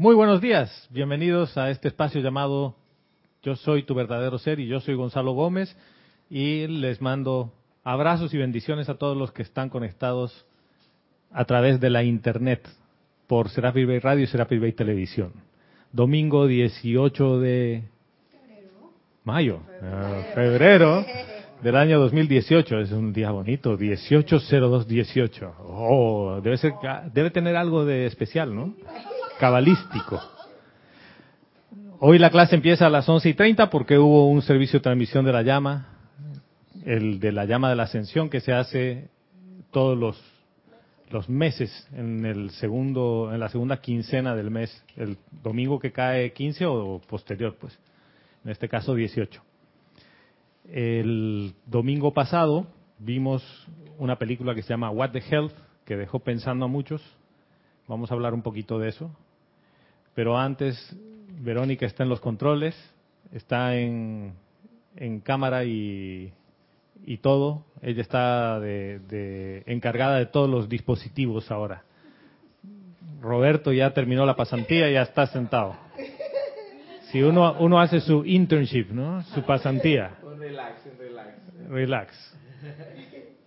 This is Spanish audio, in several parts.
Muy buenos días, bienvenidos a este espacio llamado Yo soy tu verdadero ser y yo soy Gonzalo Gómez y les mando abrazos y bendiciones a todos los que están conectados a través de la internet por Serapis Bay Radio y Serapis Bay Televisión. Domingo 18 de mayo, febrero del año 2018. Es un día bonito, 180218. Oh, debe ser, debe tener algo de especial, ¿no? Cabalístico. Hoy la clase empieza a las 11 y 30 porque hubo un servicio de transmisión de la llama, el de la llama de la ascensión que se hace todos los los meses en el segundo en la segunda quincena del mes, el domingo que cae 15 o posterior, pues. En este caso 18. El domingo pasado vimos una película que se llama What the Health, que dejó pensando a muchos. Vamos a hablar un poquito de eso. Pero antes, Verónica está en los controles, está en, en cámara y, y todo. Ella está de, encargada de todos los dispositivos ahora. Roberto ya terminó la pasantía y ya está sentado. Si uno, uno hace su internship, ¿no? Su pasantía. Relax, relax. Relax.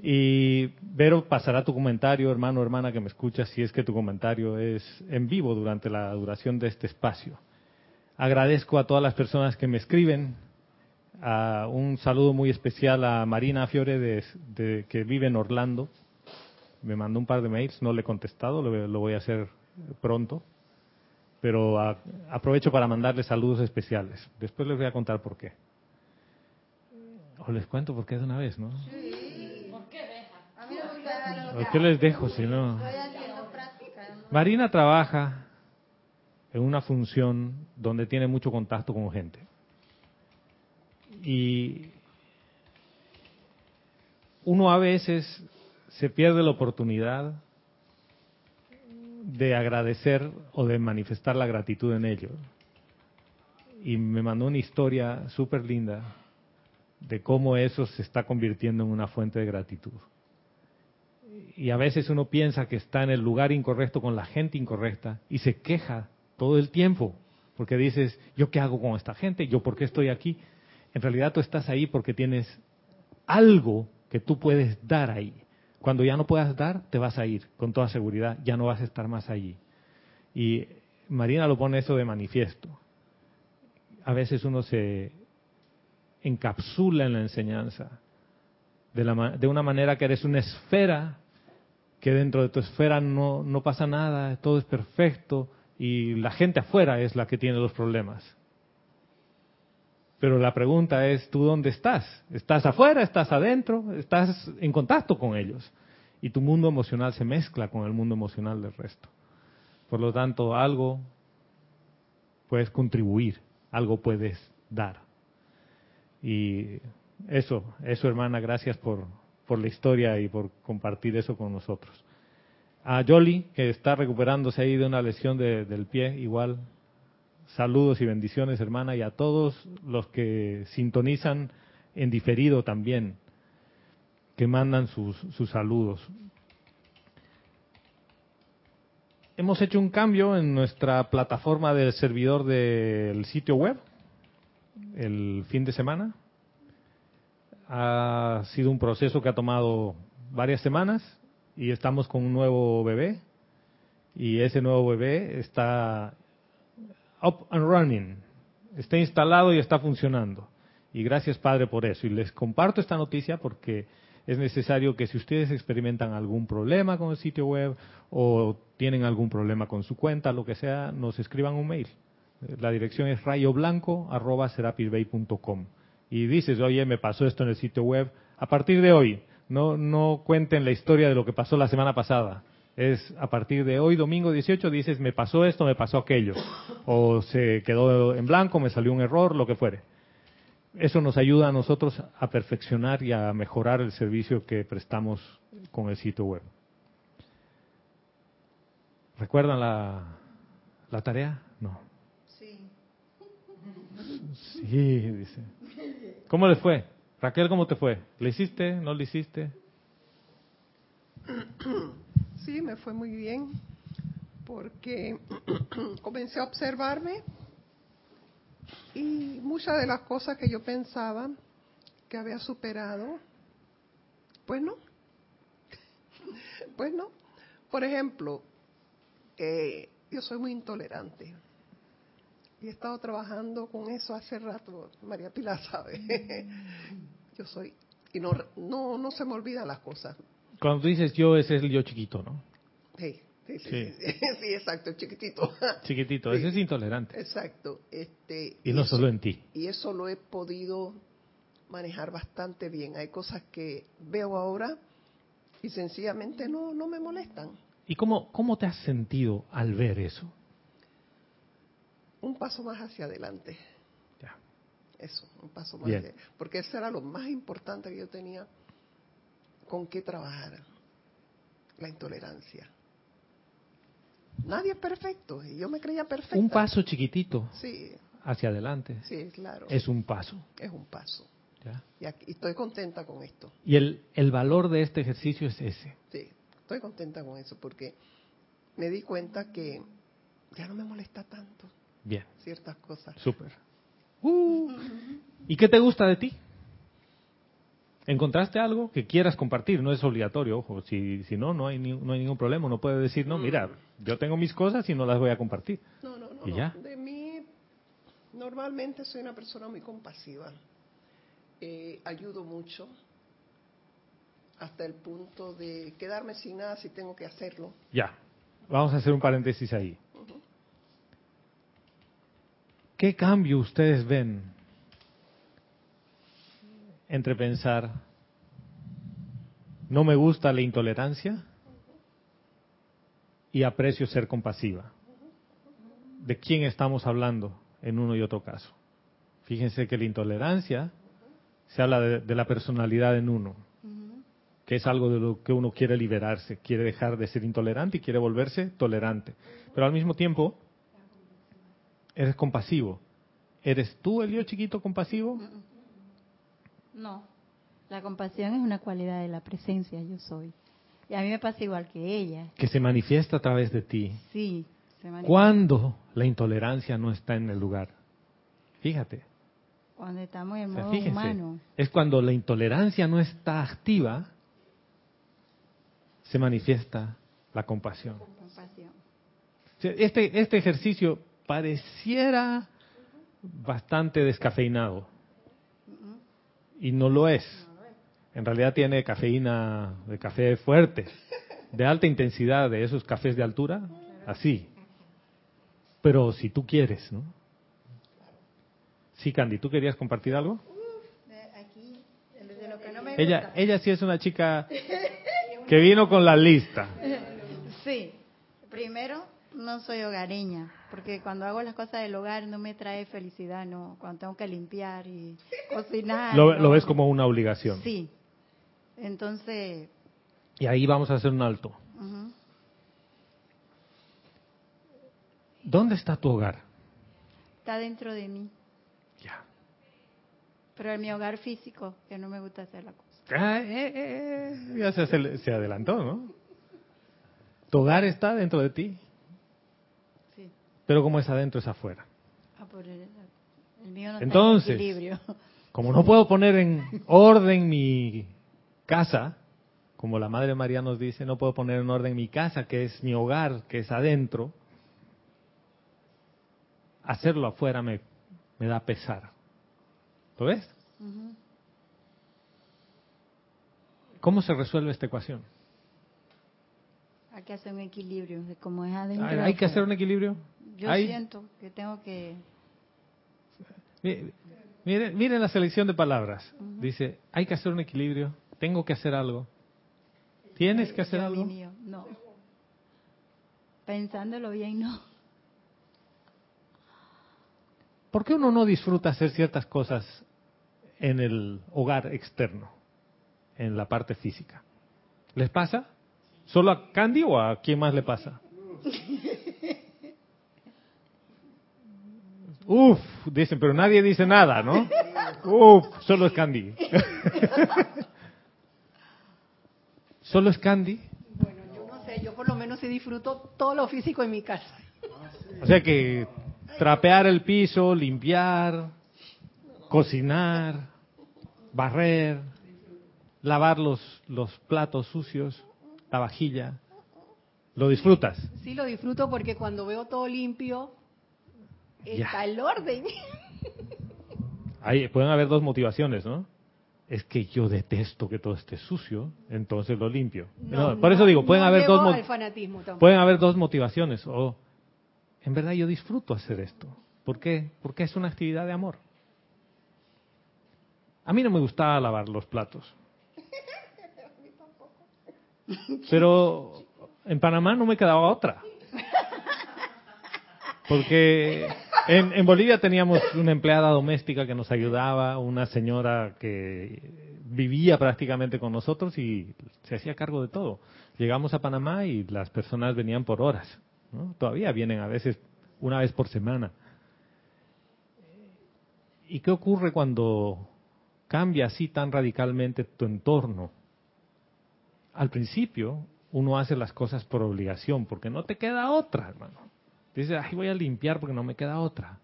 Y Vero pasará tu comentario, hermano o hermana que me escuchas, si es que tu comentario es en vivo durante la duración de este espacio. Agradezco a todas las personas que me escriben. un saludo muy especial a Marina Fiore, de, que vive en Orlando. Me mandó un par de mails, no le he contestado, lo, lo voy a hacer pronto. Pero aprovecho para mandarle saludos especiales. Después les voy a contar por qué. O les cuento por qué de una vez, ¿no? Sí. ¿Por qué deja? ¿Por qué les dejo si no? Marina trabaja en una función donde tiene mucho contacto con gente. Y uno a veces se pierde la oportunidad de agradecer o de manifestar la gratitud en ello. Y me mandó una historia súper linda de cómo eso se está convirtiendo en una fuente de gratitud. Y a veces uno piensa que está en el lugar incorrecto con la gente incorrecta y se queja todo el tiempo, porque dices, ¿yo qué hago con esta gente? ¿Yo por qué estoy aquí? En realidad tú estás ahí porque tienes algo que tú puedes dar ahí. Cuando ya no puedas dar, te vas a ir, con toda seguridad, ya no vas a estar más allí. Y Marina lo pone eso de manifiesto. A veces uno se encapsula en la enseñanza, de, la, de una manera que eres una esfera, que dentro de tu esfera no, no pasa nada, todo es perfecto, y la gente afuera es la que tiene los problemas. Pero la pregunta es, ¿tú dónde estás? ¿Estás afuera? ¿Estás adentro? ¿Estás en contacto con ellos? Y tu mundo emocional se mezcla con el mundo emocional del resto. Por lo tanto, algo puedes contribuir, algo puedes dar. Y eso, eso hermana, gracias por, por la historia y por compartir eso con nosotros. A Jolly, que está recuperándose ahí de una lesión del pie, igual, saludos y bendiciones hermana, y a todos los que sintonizan en diferido también, que mandan sus saludos. Hemos hecho un cambio en nuestra plataforma del servidor del sitio web el fin de semana. Ha sido un proceso que ha tomado varias semanas y estamos con un nuevo bebé y ese nuevo bebé está up and running, está instalado y está funcionando. Y gracias Padre por eso. Y les comparto esta noticia porque es necesario que si ustedes experimentan algún problema con el sitio web o tienen algún problema con su cuenta, lo que sea, nos escriban un mail. La dirección es rayoblanco.com. Y dices, oye, me pasó esto en el sitio web. A partir de hoy, no, no cuenten la historia de lo que pasó la semana pasada. Es a partir de hoy, domingo 18, dices, me pasó esto, me pasó aquello. O se quedó en blanco, me salió un error, lo que fuere. Eso nos ayuda a nosotros a perfeccionar y a mejorar el servicio que prestamos con el sitio web. ¿Recuerdan la, la tarea? No. Sí, dice. ¿Cómo le fue? Raquel, ¿cómo te fue? ¿Le hiciste? ¿No le hiciste? Sí, me fue muy bien porque comencé a observarme y muchas de las cosas que yo pensaba que había superado, pues no. Pues no. Por ejemplo, eh, yo soy muy intolerante. Y he estado trabajando con eso hace rato, María Pilar sabe. yo soy, y no, no, no se me olvidan las cosas. Cuando tú dices yo, ese es el yo chiquito, ¿no? Sí, sí, sí, sí, sí, exacto, chiquitito. Chiquitito, ese es intolerante. Exacto. Este, Y no eso- solo en ti. Y eso lo he podido manejar bastante bien. Hay cosas que veo ahora y sencillamente no, no me molestan. ¿Y cómo, cómo te has sentido al ver eso? Un paso más hacia adelante. Ya. Eso, un paso más. Bien. hacia- porque eso era lo más importante que yo tenía con qué trabajar. La intolerancia. Nadie es perfecto. Y yo me creía perfecta. Un paso chiquitito Sí, hacia adelante sí, claro. es un paso. Es un paso. ¿ya? Y, aquí- y estoy contenta con esto. Y el, el valor de este ejercicio es ese. Sí, estoy contenta con eso porque me di cuenta que ya no me molesta tanto Bien, ciertas cosas. súper. Uh, ¿Y qué te gusta de ti? ¿Encontraste algo que quieras compartir? No es obligatorio, ojo. Si, si no, no hay, ni- no hay ningún problema. No puedes decir, no, mira, yo tengo mis cosas y no las voy a compartir. No, no, no. ¿Y no. ya? De mí, normalmente soy una persona muy compasiva. Eh, ayudo mucho hasta el punto de quedarme sin nada si tengo que hacerlo. Ya, vamos a hacer un paréntesis ahí. ¿Qué cambio ustedes ven entre pensar, no me gusta la intolerancia y aprecio ser compasiva? ¿De quién estamos hablando en uno y otro caso? Fíjense que la intolerancia se habla de, la personalidad en uno, que es algo de lo que uno quiere liberarse, quiere dejar de ser intolerante y quiere volverse tolerante. Pero al mismo tiempo, eres compasivo. ¿Eres tú el yo chiquito compasivo? No, la compasión es una cualidad de la presencia, yo soy. Y a mí me pasa igual que ella. Que se manifiesta a través de ti. Sí, se manifiesta. ¿Cuándo la intolerancia no está en el lugar? Fíjate. Cuando estamos en O sea, modo fíjense, humano. es cuando la intolerancia no está activa, se manifiesta la compasión. Compasión. Este, este ejercicio pareciera bastante descafeinado y no lo es. En realidad tiene cafeína de café fuerte, de alta intensidad, de esos cafés de altura, así. Pero si tú quieres, ¿no? Sí, Candy, ¿tú querías compartir algo? Ella, ella sí es una chica que vino con la lista. Sí, primero no soy hogareña, porque cuando hago las cosas del hogar no me trae felicidad, no. Cuando tengo que limpiar y cocinar. Lo, no. lo ves como una obligación. Sí. Entonces, Y ahí vamos a hacer un alto. ujú, ¿Dónde está tu hogar? está dentro de mí. Ya. Pero en mi hogar físico, que no me gusta hacer la cosa. Ah, eh, eh, eh, ya se, se adelantó, ¿no? Tu hogar está dentro de ti. Pero como es adentro es afuera. Ah, por el, el mío no Entonces, está en equilibrio. Como no puedo poner en orden mi casa, como la Madre María nos dice, no puedo poner en orden mi casa, que es mi hogar, que es adentro, hacerlo afuera me, me da pesar. ¿Lo ves? ¿Cómo se resuelve esta ecuación? Hay que hacer un equilibrio de cómo es adentro. ¿Hay, que hacer un equilibrio? Yo Hay- siento que tengo que... Mi- Miren, miren la selección de palabras. Dice, hay que hacer un equilibrio, tengo que hacer algo. ¿Tienes que hacer algo? no. Pensándolo bien, no. ¿Por qué uno no disfruta hacer ciertas cosas en el hogar externo, en la parte física? ¿Les pasa? ¿Solo a Candy o a quién más le pasa? Uf, dicen, pero nadie dice nada, ¿no? Uf, solo es Candy. ¿Solo es Candy? Bueno, yo no sé, yo por lo menos sí disfruto todo lo físico en mi casa. O sea que trapear el piso, limpiar, cocinar, barrer, lavar los, los platos sucios, la vajilla, ¿lo disfrutas? Sí, lo disfruto porque cuando veo todo limpio, está el orden. Ahí pueden haber dos motivaciones, ¿no? Es que yo detesto que todo esté sucio, entonces lo limpio. por eso digo, pueden haber dos pueden haber dos motivaciones o en verdad yo disfruto hacer esto. ¿Por qué? Porque es una actividad de amor. A mí no me gustaba lavar los platos. Pero en Panamá no me quedaba otra. Porque en, en, Bolivia teníamos una empleada doméstica que nos ayudaba, una señora que vivía prácticamente con nosotros y se hacía cargo de todo. Llegamos a Panamá y las personas venían por horas. Todavía vienen a veces una vez por semana. ¿Y qué ocurre cuando cambia así tan radicalmente tu entorno? Al principio uno hace las cosas por obligación, porque no te queda otra, hermano. Dice, ay, voy a limpiar porque no me queda otra.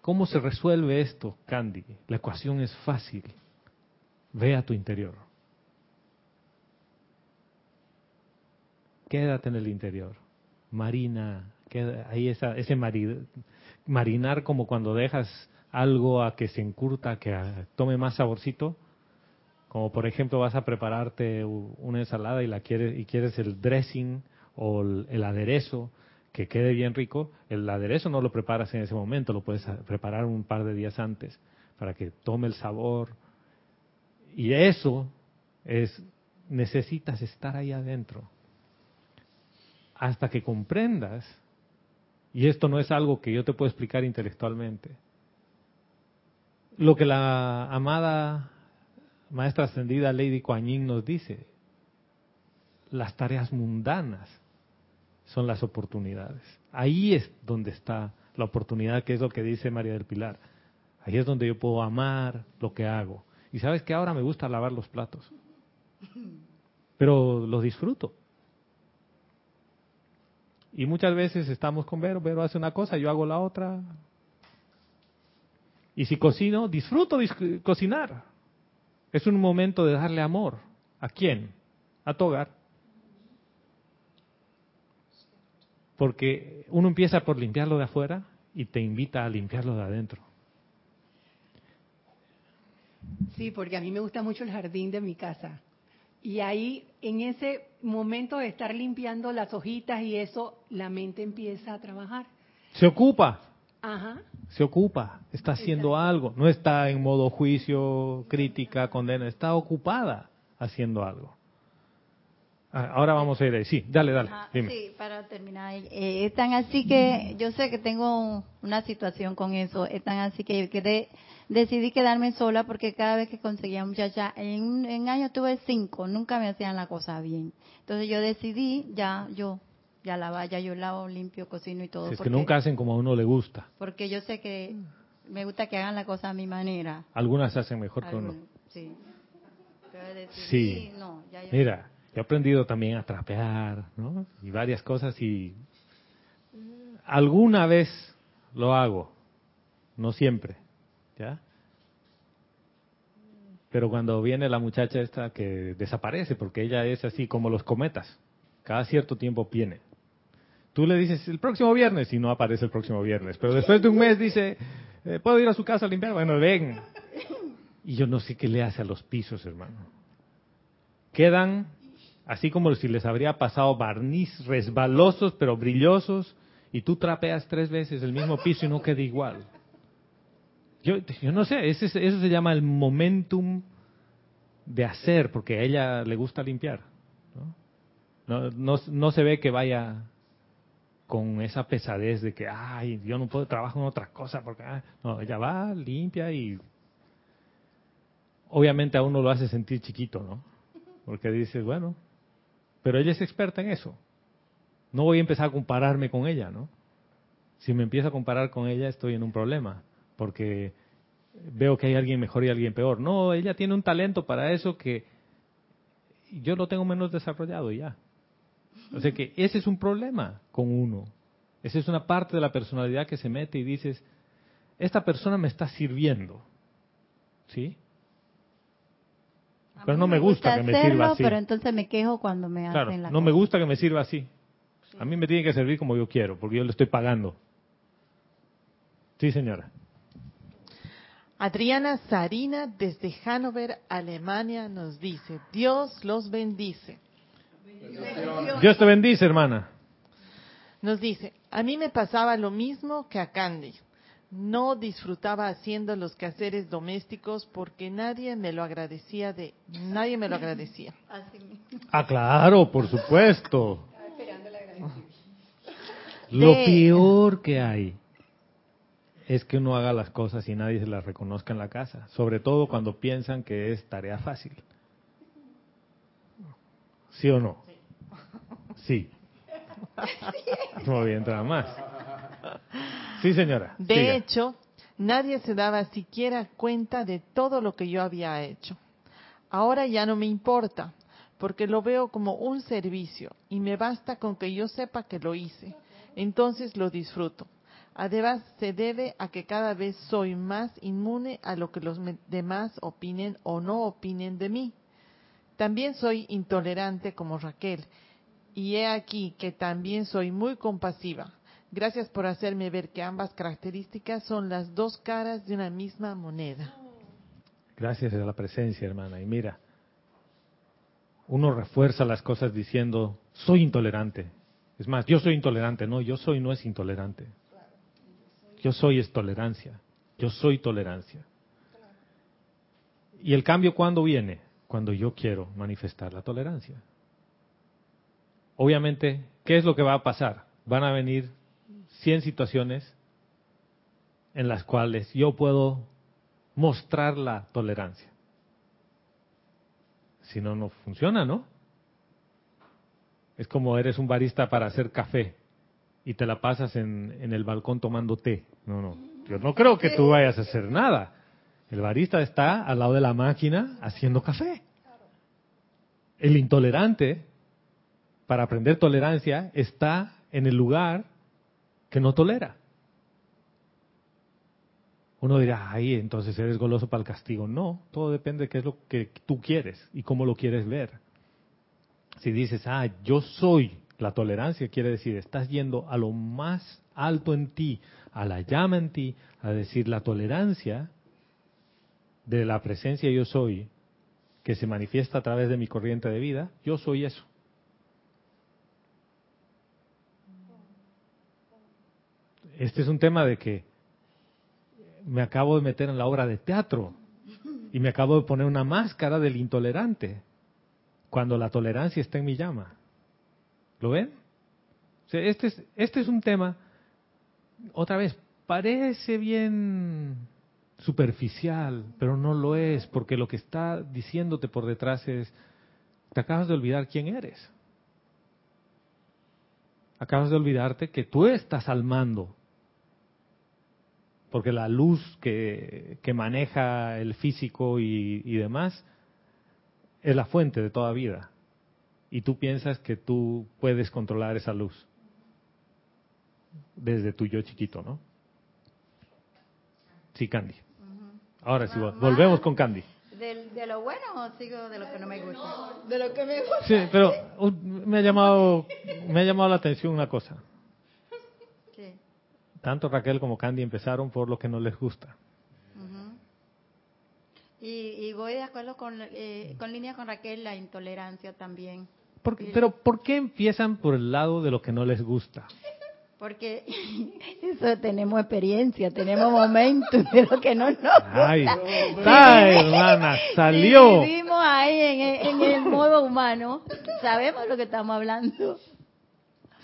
¿Cómo se resuelve esto, Candy? La ecuación es fácil. Ve a tu interior. Quédate en el interior. Marina, queda ahí esa, ese marinar como cuando dejas algo a que se encurta, que tome más saborcito. Como por ejemplo vas a prepararte una ensalada y la quieres y quieres el dressing o el, aderezo que quede bien rico, el aderezo no lo preparas en ese momento, lo puedes preparar un par de días antes para que tome el sabor. Y eso es, necesitas estar ahí adentro. Hasta que comprendas, y esto no es algo que yo te puedo explicar intelectualmente, lo que la amada maestra ascendida Lady Kuan Yin nos dice, las tareas mundanas son las oportunidades. Ahí es donde está la oportunidad, que es lo que dice María del Pilar. Ahí es donde yo puedo amar lo que hago. Y sabes que ahora me gusta lavar los platos. Pero los disfruto. Y muchas veces estamos con Vero, Vero hace una cosa, yo hago la otra. Y si cocino, disfruto cocinar. Es un momento de darle amor. ¿A quién? A tu hogar. Porque uno empieza por limpiarlo de afuera y te invita a limpiarlo de adentro. Sí, porque a mí me gusta mucho el jardín de mi casa. Y ahí, en ese momento de estar limpiando las hojitas y eso, la mente empieza a trabajar. Se ocupa. Ajá. Se ocupa, está haciendo algo. No está en modo juicio, crítica, condena, está ocupada haciendo algo. Ah, ahora vamos a ir ahí. Sí, dale, dale. Sí, para terminar. Eh, es tan así que yo sé que tengo una situación con eso. Es tan así que quedé, decidí quedarme sola porque cada vez que conseguía muchacha, en, en años tuve cinco, nunca me hacían la cosa bien. Entonces yo decidí, ya, yo, ya la vaya, yo lavo, limpio, cocino y todo. es que nunca hacen como a uno le gusta. Porque yo sé que me gusta que hagan la cosa a mi manera. Algunas hacen mejor que uno. Sí. sí. Mira, he aprendido también a trapear, ¿no? Y varias cosas y alguna vez lo hago, no siempre, ¿ya? Pero cuando viene la muchacha esta que desaparece, porque ella es así como los cometas, cada cierto tiempo viene. Tú le dices el próximo viernes y no aparece el próximo viernes, pero después de un mes dice, eh, ¿puedo ir a su casa a limpiar? Bueno, ven. Y yo no sé qué le hace a los pisos, hermano. Quedan así como si les habría pasado barniz resbalosos pero brillosos y tú trapeas tres veces el mismo piso y no queda igual. Yo, yo no sé, ese, eso se llama el momentum de hacer, porque a ella le gusta limpiar. ¿no? No, no, se ve que vaya con esa pesadez de que, ay, yo no puedo trabajar en otra cosa, porque, ah", no, ella va, limpia y obviamente a uno lo hace sentir chiquito, ¿no? Porque dices, bueno, pero ella es experta en eso. No voy a empezar a compararme con ella, ¿no? Si me empiezo a comparar con ella, estoy en un problema, porque veo que hay alguien mejor y alguien peor. No, ella tiene un talento para eso que yo lo tengo menos desarrollado ya. O sea que ese es un problema con uno. Esa es una parte de la personalidad que se mete y dices, esta persona me está sirviendo. ¿Sí? Pero no me gusta que me sirva así. Pero entonces me quejo cuando me Claro, hacen la no me gusta que me sirva así. A mí me tiene que servir como yo quiero, porque yo le estoy pagando. Sí, señora. Adriana Sarina desde Hannover, Alemania, nos dice, Dios los bendice. Dios te bendice, hermana. Nos dice, a mí me pasaba lo mismo que a Candy. No disfrutaba haciendo los quehaceres domésticos porque nadie me lo agradecía de, nadie me lo agradecía. Ah, claro, por supuesto. Lo peor que hay es que uno haga las cosas y nadie se las reconozca en la casa, sobre todo cuando piensan que es tarea fácil. ¿Sí o no? Sí. No voy a entrar más. Sí, señora. De siga. hecho, nadie se daba siquiera cuenta de todo lo que yo había hecho. Ahora ya no me importa, porque lo veo como un servicio y me basta con que yo sepa que lo hice. Entonces lo disfruto. Además, se debe a que cada vez soy más inmune a lo que los demás opinen o no opinen de mí. También soy intolerante como Raquel. Y he aquí que también soy muy compasiva. Gracias por hacerme ver que ambas características son las dos caras de una misma moneda. Gracias a la presencia, hermana. Y mira, uno refuerza las cosas diciendo, soy intolerante. Es más, yo soy intolerante. No, yo soy no es intolerante. Yo soy es tolerancia. Yo soy tolerancia. ¿Y el cambio cuándo viene? Cuando yo quiero manifestar la tolerancia. Obviamente, ¿qué es lo que va a pasar? Van a venir 100 situaciones en las cuales yo puedo mostrar la tolerancia. Si no, no funciona, ¿no? Es como eres un barista para hacer café y te la pasas en, en el balcón tomando té. No, no. Yo no creo que tú vayas a hacer nada. El barista está al lado de la máquina haciendo café. El intolerante, para aprender tolerancia, está en el lugar que no tolera. Uno dirá, ahí entonces eres goloso para el castigo. No, todo depende de qué es lo que tú quieres y cómo lo quieres ver. Si dices, ah, yo soy la tolerancia, quiere decir, estás yendo a lo más alto en ti, a la llama en ti, a decir la tolerancia de la presencia yo soy, que se manifiesta a través de mi corriente de vida, yo soy eso. Este es un tema de que me acabo de meter en la obra de teatro y me acabo de poner una máscara del intolerante cuando la tolerancia está en mi llama. ¿Lo ven? Este, es, este es un tema, otra vez, parece bien superficial, pero no lo es, porque lo que está diciéndote por detrás es, te acabas de olvidar quién eres. Acabas de olvidarte que tú estás al mando porque la luz que, que maneja el físico y, y, demás es la fuente de toda vida. Y tú piensas que tú puedes controlar esa luz desde tu yo chiquito, ¿no? Sí, Candy. Ahora sí, volvemos con Candy. ¿De, ¿De, lo bueno o sigo de lo que no me gusta? De lo que me gusta. Sí, pero uh, me ha llamado, me ha llamado la atención una cosa. Tanto Raquel como Candy empezaron por lo que no les gusta. Uh -huh. y, y, voy de acuerdo con, eh, con línea con Raquel, la intolerancia también. Porque, pero ¿por qué empiezan por el lado de lo que no les gusta? Porque eso tenemos experiencia, tenemos momentos de lo que no nos gusta. Ay, ay hermana, salió. Si vivimos ahí en el, en el modo humano, sabemos lo que estamos hablando.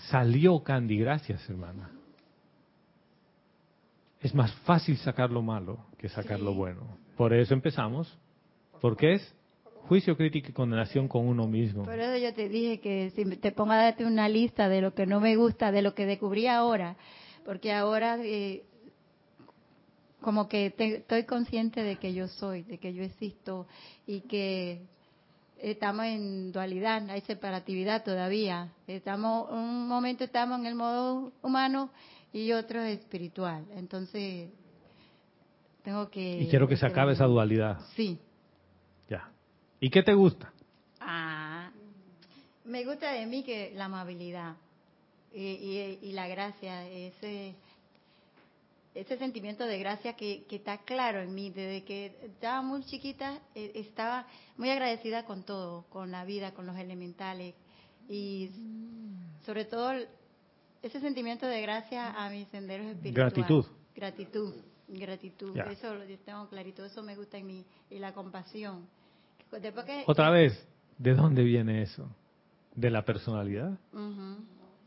Salió Candy, gracias hermana. Es más fácil sacar lo malo que sacar Sí. lo bueno. Por eso empezamos. Porque es juicio, crítica y condenación con uno mismo. Por eso yo te dije que si te pongo a darte una lista de lo que no me gusta, de lo que descubrí ahora, porque ahora eh, como que te- estoy consciente de que yo soy, de que yo existo y que estamos en dualidad, hay separatividad todavía. Estamos un momento estamos en el modo humano y otro espiritual. Entonces tengo que Y quiero que se acabe esa dualidad. Sí. Ya. ¿Y qué te gusta? Ah, me gusta de mí que la amabilidad y, y- y la gracia, ese ese sentimiento de gracia que, que está claro en mí. Desde que estaba muy chiquita, eh, estaba muy agradecida con todo, con la vida, con los elementales. Y sobre todo ese sentimiento de gracia a mis senderos espirituales. Gratitud. Gratitud, gratitud. Eso lo tengo clarito, eso me gusta en mí. Y la compasión. Después que, Otra vez, ¿de dónde viene eso? ¿De la personalidad?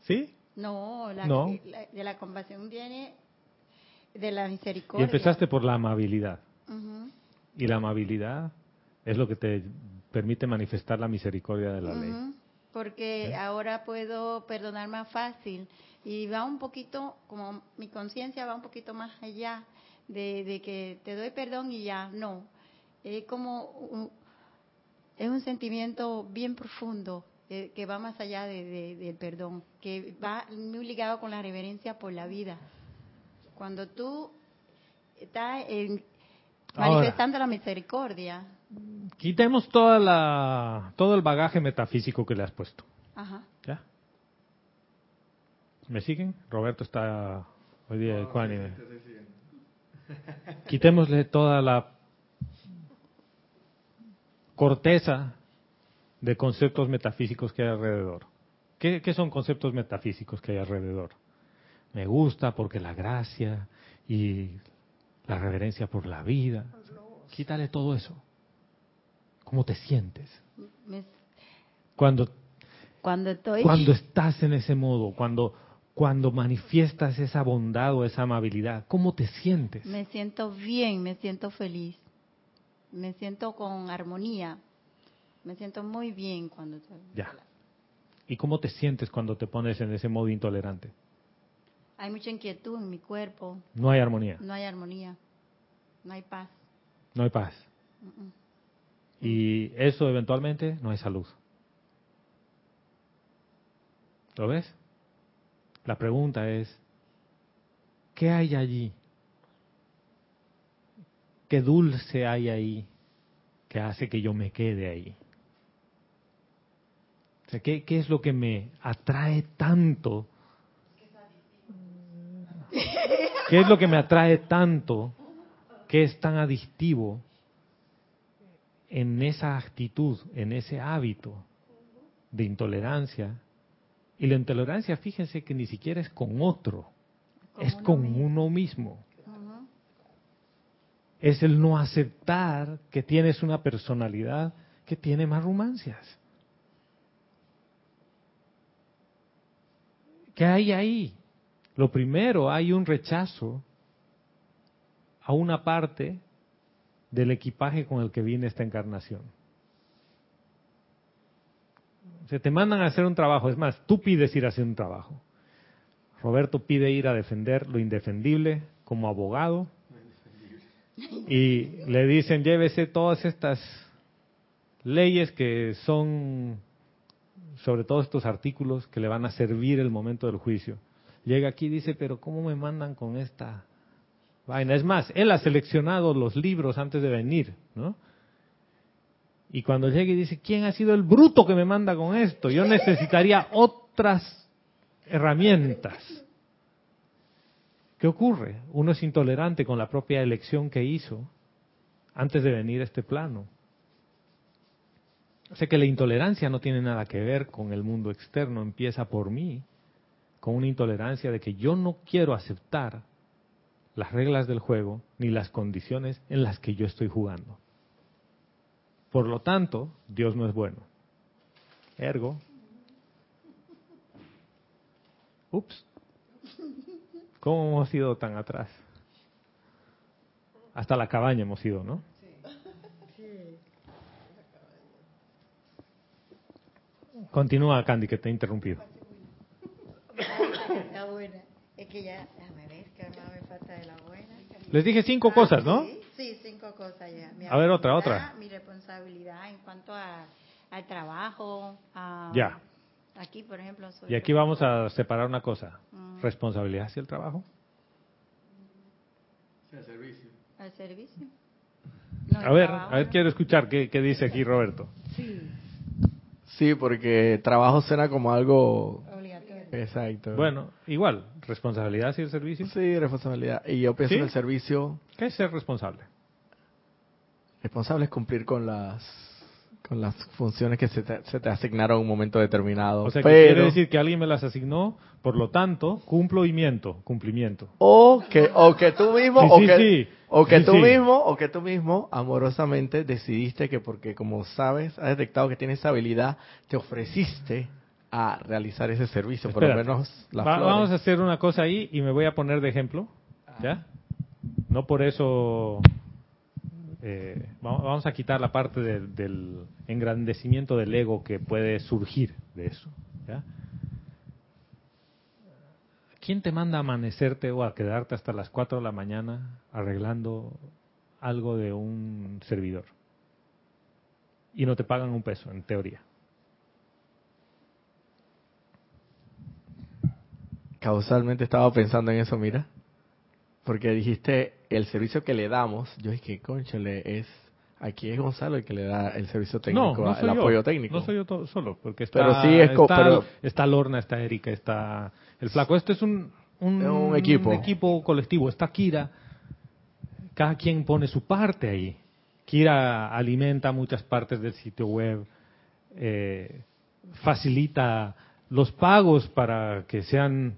¿Sí? No, la, No. la- de la compasión viene de la Y misericordia. empezaste por la amabilidad. Y la amabilidad es lo que te permite manifestar la misericordia de la ley. Porque ahora puedo perdonar más fácil y va un poquito, como mi conciencia va un poquito más allá de, de que te doy perdón y ya, no. Es como un, es un sentimiento bien profundo eh, que va más allá de- de- del perdón, que va muy ligado con la reverencia por la vida. Cuando tú estás en- Ahora. manifestando la misericordia, Quitemos toda la, todo el bagaje metafísico que le has puesto. ajá, ¿Ya? ¿Me siguen? Roberto está hoy día ecuánime. Quitémosle toda la corteza de conceptos metafísicos que hay alrededor. ¿Qué, qué son conceptos metafísicos que hay alrededor? Me gusta porque la gracia y la reverencia por la vida. Quítale todo eso. ¿Cómo te sientes? me- Cuando cuando estoy cuando estás en ese modo, cuando cuando manifiestas esa bondad o esa amabilidad, ¿cómo te sientes? Me siento bien, me siento feliz, me siento con armonía, me siento muy bien cuando estoy. Ya. ¿Y cómo te sientes cuando te pones en ese modo intolerante? Hay mucha inquietud en mi cuerpo, No hay armonía, no hay armonía, no hay paz. no hay paz. Y eso eventualmente no hay salud. ¿Lo ves? La pregunta es, ¿qué hay allí? ¿Qué dulce hay ahí que hace que yo me quede ahí? O sea, ¿qué, qué es lo que me atrae tanto? ¿Qué es lo que me atrae tanto que es tan adictivo en esa actitud, en ese hábito de intolerancia? Y la intolerancia, fíjense que ni siquiera es con otro, Con es uno con mismo. uno mismo. Es el no aceptar que tienes una personalidad que tiene más rumancias. ¿Qué hay ahí? Lo primero, hay un rechazo a una parte del equipaje con el que viene esta encarnación. Se te mandan a hacer un trabajo, es más, tú pides ir a hacer un trabajo. Roberto pide ir a defender lo indefendible como abogado y le dicen llévese todas estas leyes que son sobre todo estos artículos que le van a servir el momento del juicio. Llega aquí y dice, pero ¿cómo me mandan con esta vaina? Es más, él ha seleccionado los libros antes de venir, ¿no? Y cuando llega y dice, ¿quién ha sido el bruto que me manda con esto? Yo necesitaría otras herramientas. ¿Qué ocurre? Uno es intolerante con la propia elección que hizo antes de venir a este plano. Sea que la intolerancia no tiene nada que ver con el mundo externo, empieza por mí, con una intolerancia de que yo no quiero aceptar las reglas del juego ni las condiciones en las que yo estoy jugando. Por lo tanto, Dios no es bueno. Ergo. Ups. ¿Cómo hemos ido tan atrás? Hasta la cabaña hemos ido, ¿no? Continúa, Candy, que te he interrumpido. Es que ya, déjame ver, que más me falta de la buena. Les dije cinco Ah, cosas, ¿no? Sí, sí, cinco cosas ya. Mi A ver, otra, otra. Mi responsabilidad en cuanto a, al trabajo, a, Ya. aquí por ejemplo. Y aquí vamos a separar una cosa. Mm. Responsabilidad hacia el trabajo. al servicio. No, A ver, trabajo, a ver, ¿no? quiero escuchar qué, qué dice aquí Roberto. Sí, porque trabajo suena como algo... Exacto. Bueno, igual, responsabilidad hacia el servicio. Sí, responsabilidad. Y yo pienso ¿Sí? en el servicio, ¿Qué es ser responsable? responsable es cumplir con las con las funciones que se te, se te asignaron en un momento determinado. O sea, que quiere decir que alguien me las asignó, por lo tanto, cumplo y miento, cumplimiento. o que o que tú mismo Sí, o sí, que sí. o que tú mismo o que tú mismo amorosamente decidiste que porque como sabes has detectado que tienes esa habilidad te ofreciste a realizar ese servicio por lo menos las Va- vamos a hacer una cosa ahí y me voy a poner de ejemplo, ¿ya? No por eso eh, va- vamos a quitar la parte de- del engrandecimiento del ego que puede surgir de eso, ¿ya? ¿Quién te manda a amanecerte o a quedarte hasta las 4 de la mañana arreglando algo de un servidor? Y no te pagan un peso, en teoría. Causalmente estaba pensando en eso, mira. Porque dijiste el servicio que le damos. Yo dije, conchale, es. Aquí es Gonzalo el que le da el servicio técnico, no, no soy el yo. apoyo técnico. No soy yo to- solo, porque está, Pero sí es está, pero- está Lorna, está Erika, está el flaco. Esto es un, un, Es un equipo. equipo colectivo. Está Kira. Cada quien pone su parte ahí. Kira alimenta muchas partes del sitio web, eh, facilita los pagos para que sean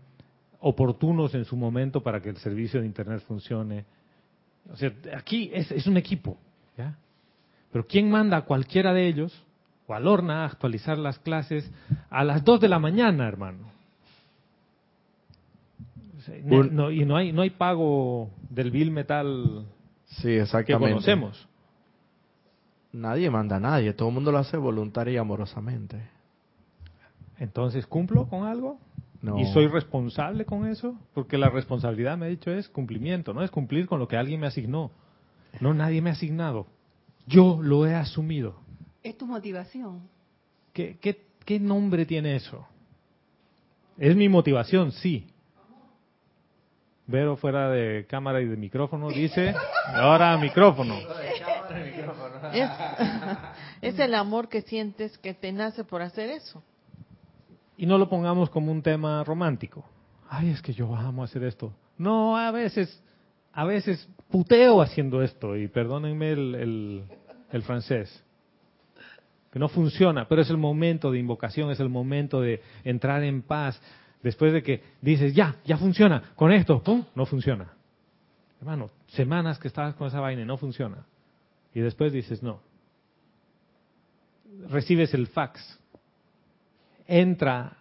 oportunos en su momento para que el servicio de Internet funcione. O sea, aquí es, es un equipo. ¿ya? Pero ¿quién manda a cualquiera de ellos, o a Lorna, a actualizar las clases a las 2 de la mañana, hermano? No- y no hay, no hay pago del bill metal Sí, que exactamente. conocemos. Nadie manda a nadie, todo el mundo lo hace voluntaria y amorosamente. Entonces, ¿cumplo con algo? No. ¿Y soy responsable con eso? Porque la responsabilidad, me ha dicho, es cumplimiento, no es cumplir con lo que alguien me asignó. No, nadie me ha asignado. Yo lo he asumido. Es tu motivación. ¿Qué, qué, qué nombre tiene eso? Es mi motivación, sí. Vero fuera de cámara y de micrófono dice, ahora micrófono. Es, es el amor que sientes que te nace por hacer eso. Y no lo pongamos como un tema romántico. Ay, es que yo amo hacer esto. No, a veces, a veces puteo haciendo esto, y perdónenme el, el, francés. Que no funciona, pero es el momento de invocación, es el momento de entrar en paz. Después de que dices, ya, ya funciona, con esto, pum, no funciona. Hermano, semanas que estabas con esa vaina no funciona. Y después dices, no. Recibes el fax, entra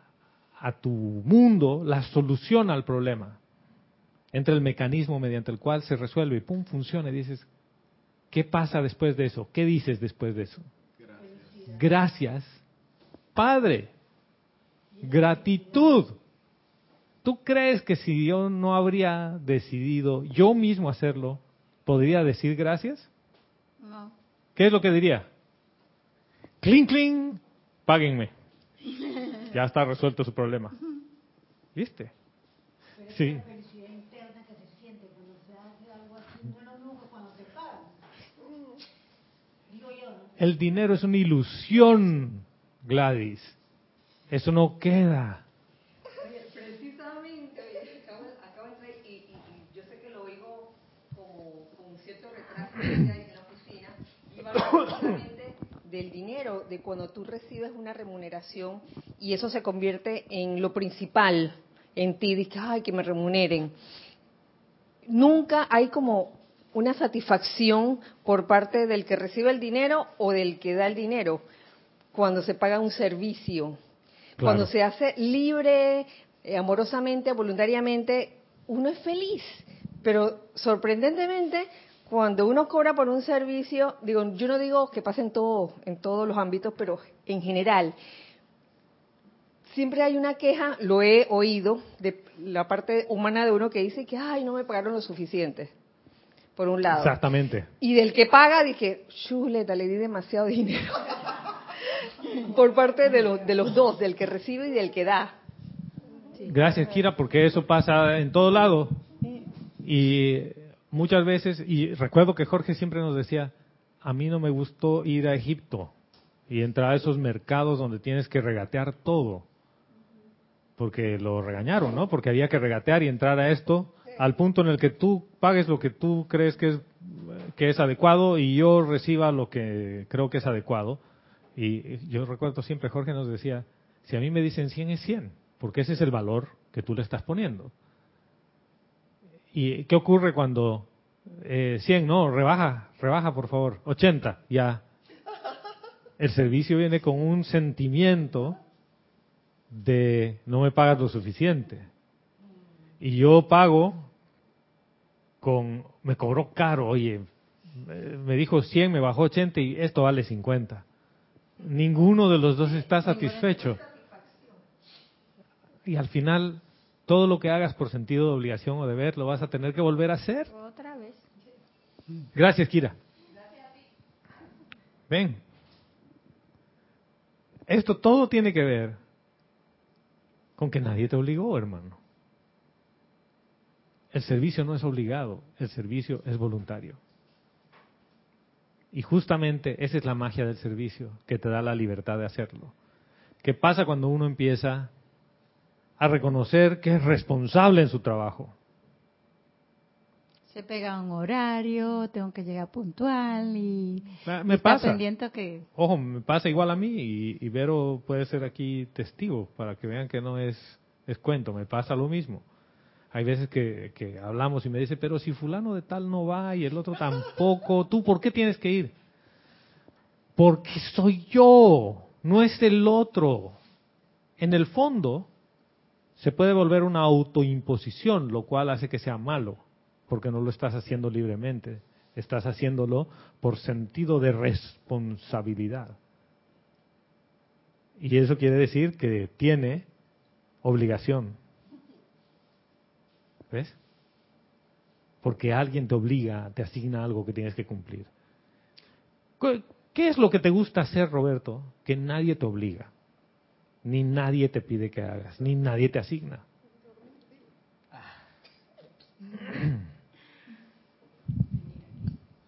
a tu mundo la solución al problema. Entra el mecanismo mediante el cual se resuelve y pum, funciona. Y dices, ¿qué pasa después de eso? ¿Qué dices después de eso? Gracias. Padre. Gratitud. ¿Tú crees que si yo no habría decidido yo mismo hacerlo, podría decir gracias? No. ¿Qué es lo que diría? Cling, cling, páguenme. Ya está resuelto su problema. ¿Viste? Sí. El dinero es una ilusión, Gladys. Eso no queda. Precisamente, acabo, acabo de entrar y, y- y yo sé que lo oigo como con cierto retraso ella en la oficina. Iba a hablar precisamente del dinero, de cuando tú recibes una remuneración y eso se convierte en lo principal en ti. Dices, ay, que me remuneren. Nunca hay como una satisfacción por parte del que recibe el dinero o del que da el dinero cuando se paga un servicio. Cuando se hace libre, eh, amorosamente, voluntariamente, uno es feliz. Pero sorprendentemente, cuando uno cobra por un servicio, digo, yo no digo que pase en, todo, en todos los ámbitos, pero en general, siempre hay una queja, lo he oído, de la parte humana de uno que dice que, ay, no me pagaron lo suficiente, por un lado. Exactamente. Y del que paga, dije, chuleta, le di demasiado dinero. por parte de los, de los dos, del que recibe y del que da. Gracias, Kira, porque eso pasa en todo lado. Y muchas veces, y recuerdo que Jorge siempre nos decía, a mí no me gustó ir a Egipto y entrar a esos mercados donde tienes que regatear todo. Porque lo regañaron, ¿no? Porque había que regatear y entrar a esto al punto en el que tú pagues lo que tú crees que es, que es adecuado y yo reciba lo que creo que es adecuado. Y yo recuerdo siempre, Jorge nos decía, si a mí me dicen 100 es 100, porque ese es el valor que tú le estás poniendo. ¿Y qué ocurre cuando eh, 100, no, rebaja, rebaja por favor, 80, ya. El servicio viene con un sentimiento de no me pagas lo suficiente. Y yo pago con, me cobró caro, oye, me dijo 100, me bajó 80 y esto vale 50. Ninguno de los dos está satisfecho. Y al final, todo lo que hagas por sentido de obligación o deber, lo vas a tener que volver a hacer. Otra vez. Gracias, Kira. Ven. Esto todo tiene que ver con que nadie te obligó, hermano. El servicio no es obligado, el servicio es voluntario. Y justamente esa es la magia del servicio, que te da la libertad de hacerlo. ¿Qué pasa cuando uno empieza a reconocer que es responsable en su trabajo? Se pega un horario, tengo que llegar puntual y Me está pasa. pendiente que Ojo, me pasa igual a mí y, y Vero puede ser aquí testigo para que vean que no es, es cuento, me pasa lo mismo. Hay veces que, que hablamos y me dice, pero si fulano de tal no va y el otro tampoco, ¿tú por qué tienes que ir? Porque soy yo, no es el otro. En el fondo, se puede volver una autoimposición, lo cual hace que sea malo, porque no lo estás haciendo libremente, estás haciéndolo por sentido de responsabilidad. Y eso quiere decir que tiene obligación. ¿Ves? Porque alguien te obliga, te asigna algo que tienes que cumplir. ¿Qué- ¿Qué es lo que te gusta hacer, Roberto? Que nadie te obliga, ni nadie te pide que hagas, ni nadie te asigna.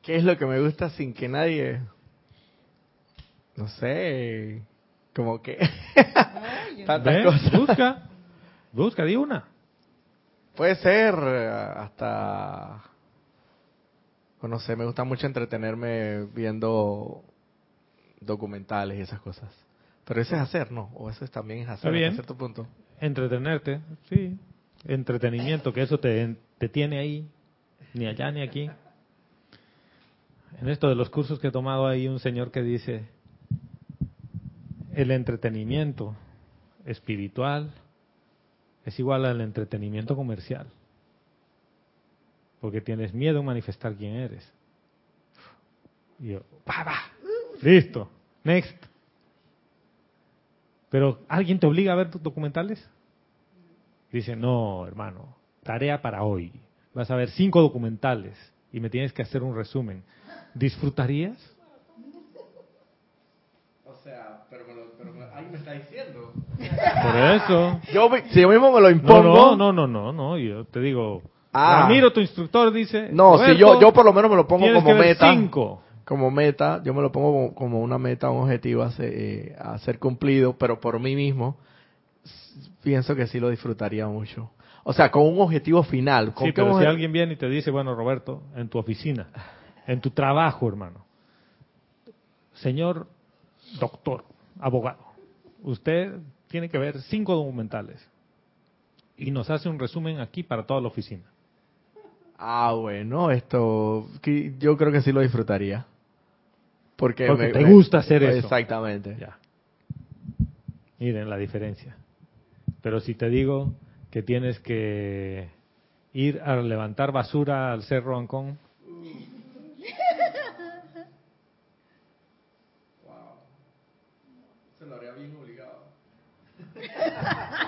¿Qué es lo que me gusta sin que nadie... No sé, como que... Tantas cosas. Busca, busca, di una. Puede ser eh, hasta... o No sé, me gusta mucho entretenerme viendo documentales y esas cosas. Pero eso es hacer, ¿no? O eso es también es hacer hasta cierto punto. Entretenerte, sí. Entretenimiento, que eso te, te tiene ahí, ni allá ni aquí. En esto de los cursos que he tomado hay un señor que dice, el entretenimiento espiritual es igual al entretenimiento comercial. Porque tienes miedo a manifestar quién eres. Y yo, pa, pa, listo, next. Pero ¿alguien te obliga a ver tus documentales? Dice, no, hermano, tarea para hoy. Vas a ver cinco documentales y me tienes que hacer un resumen. ¿Disfrutarías? O sea, pero, ahí me está diciendo. Por eso. Yo, me- si yo mismo me lo No, impongo... no, no, no, no, no. Yo te digo, Ah. Ramiro, tu instructor, dice. No, si yo, "Roberto, yo por lo menos me lo pongo tienes como que ver meta. cinco. Como meta, yo me lo pongo como, como una meta, un objetivo a ser, eh, a ser cumplido, pero por mí mismo pienso que sí lo disfrutaría mucho. O sea, con un objetivo final. ¿con Sí, pero si alguien viene y te dice, bueno, Roberto, en tu oficina, en tu trabajo, hermano, señor doctor, abogado, usted tiene que ver cinco documentales y nos hace un resumen aquí para toda la oficina. Ah, bueno, esto yo creo que sí lo disfrutaría. Porque, Porque me- te me- gusta hacer eso. Exactamente. Ya. Miren la diferencia. Pero si te digo que tienes que ir a levantar basura al Cerro Ancón, Se lo haría bien obligado.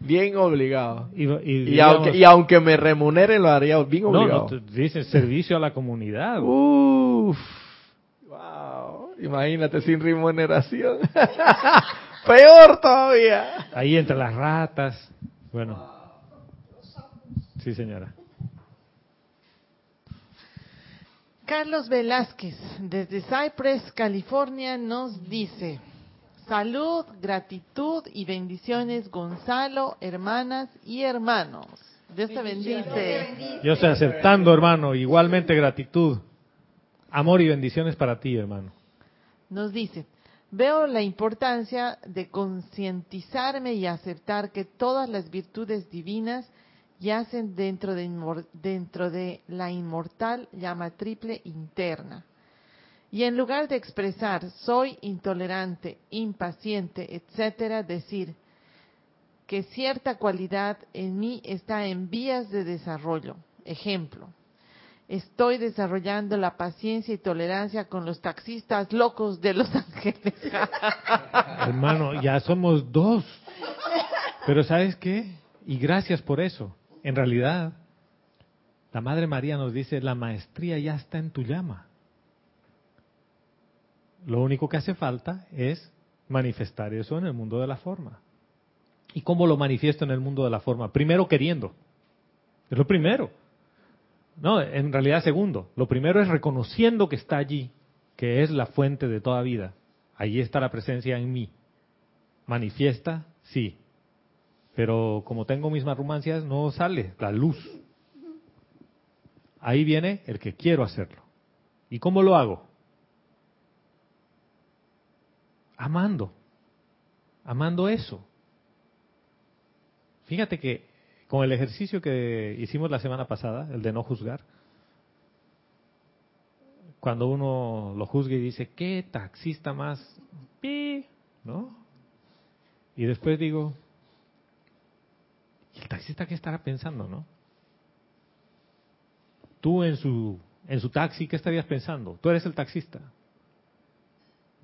bien obligado. y, y Y, digamos- aunque, y aunque me remuneren, lo haría bien no, no, obligado. te- dice servicio a la comunidad. Uf. Wow. Imagínate, sin remuneración. Peor todavía. Ahí entre las ratas. Bueno. Sí, señora. Carlos Velázquez, desde Cypress, California, nos dice, salud, gratitud y bendiciones, Gonzalo, hermanas y hermanos. Dios te bendice. Yo estoy aceptando, hermano. Igualmente gratitud. Amor y bendiciones para ti, hermano. Nos dice, veo la importancia de concientizarme y aceptar que todas las virtudes divinas yacen dentro de, dentro de la inmortal llama triple interna. Y en lugar de expresar soy intolerante, impaciente, etcétera, decir que cierta cualidad en mí está en vías de desarrollo. Ejemplo, estoy desarrollando la paciencia y tolerancia con los taxistas locos de Los Ángeles. Hermano, ya somos dos. Pero ¿sabes qué? Y gracias por eso. En realidad, la Madre María nos dice, la maestría ya está en tu llama. Lo único que hace falta es manifestar eso en el mundo de la forma. ¿Y cómo lo manifiesto en el mundo de la forma? Primero queriendo. Es lo primero. No, en realidad segundo. Lo primero es reconociendo que está allí, que es la fuente de toda vida. Allí está la presencia en mí. Manifiesta, sí. Pero como tengo mis marrumancias, no sale la luz. Ahí viene el que quiero hacerlo. ¿Y cómo lo hago? Amando. Amando eso. Fíjate que con el ejercicio que hicimos la semana pasada, el de no juzgar, cuando uno lo juzgue y dice, ¿qué taxista más? Pi, ¿no? Y después digo, ¿y el taxista qué estará pensando, no? Tú en su, en su taxi, ¿qué estarías pensando? Tú eres el taxista.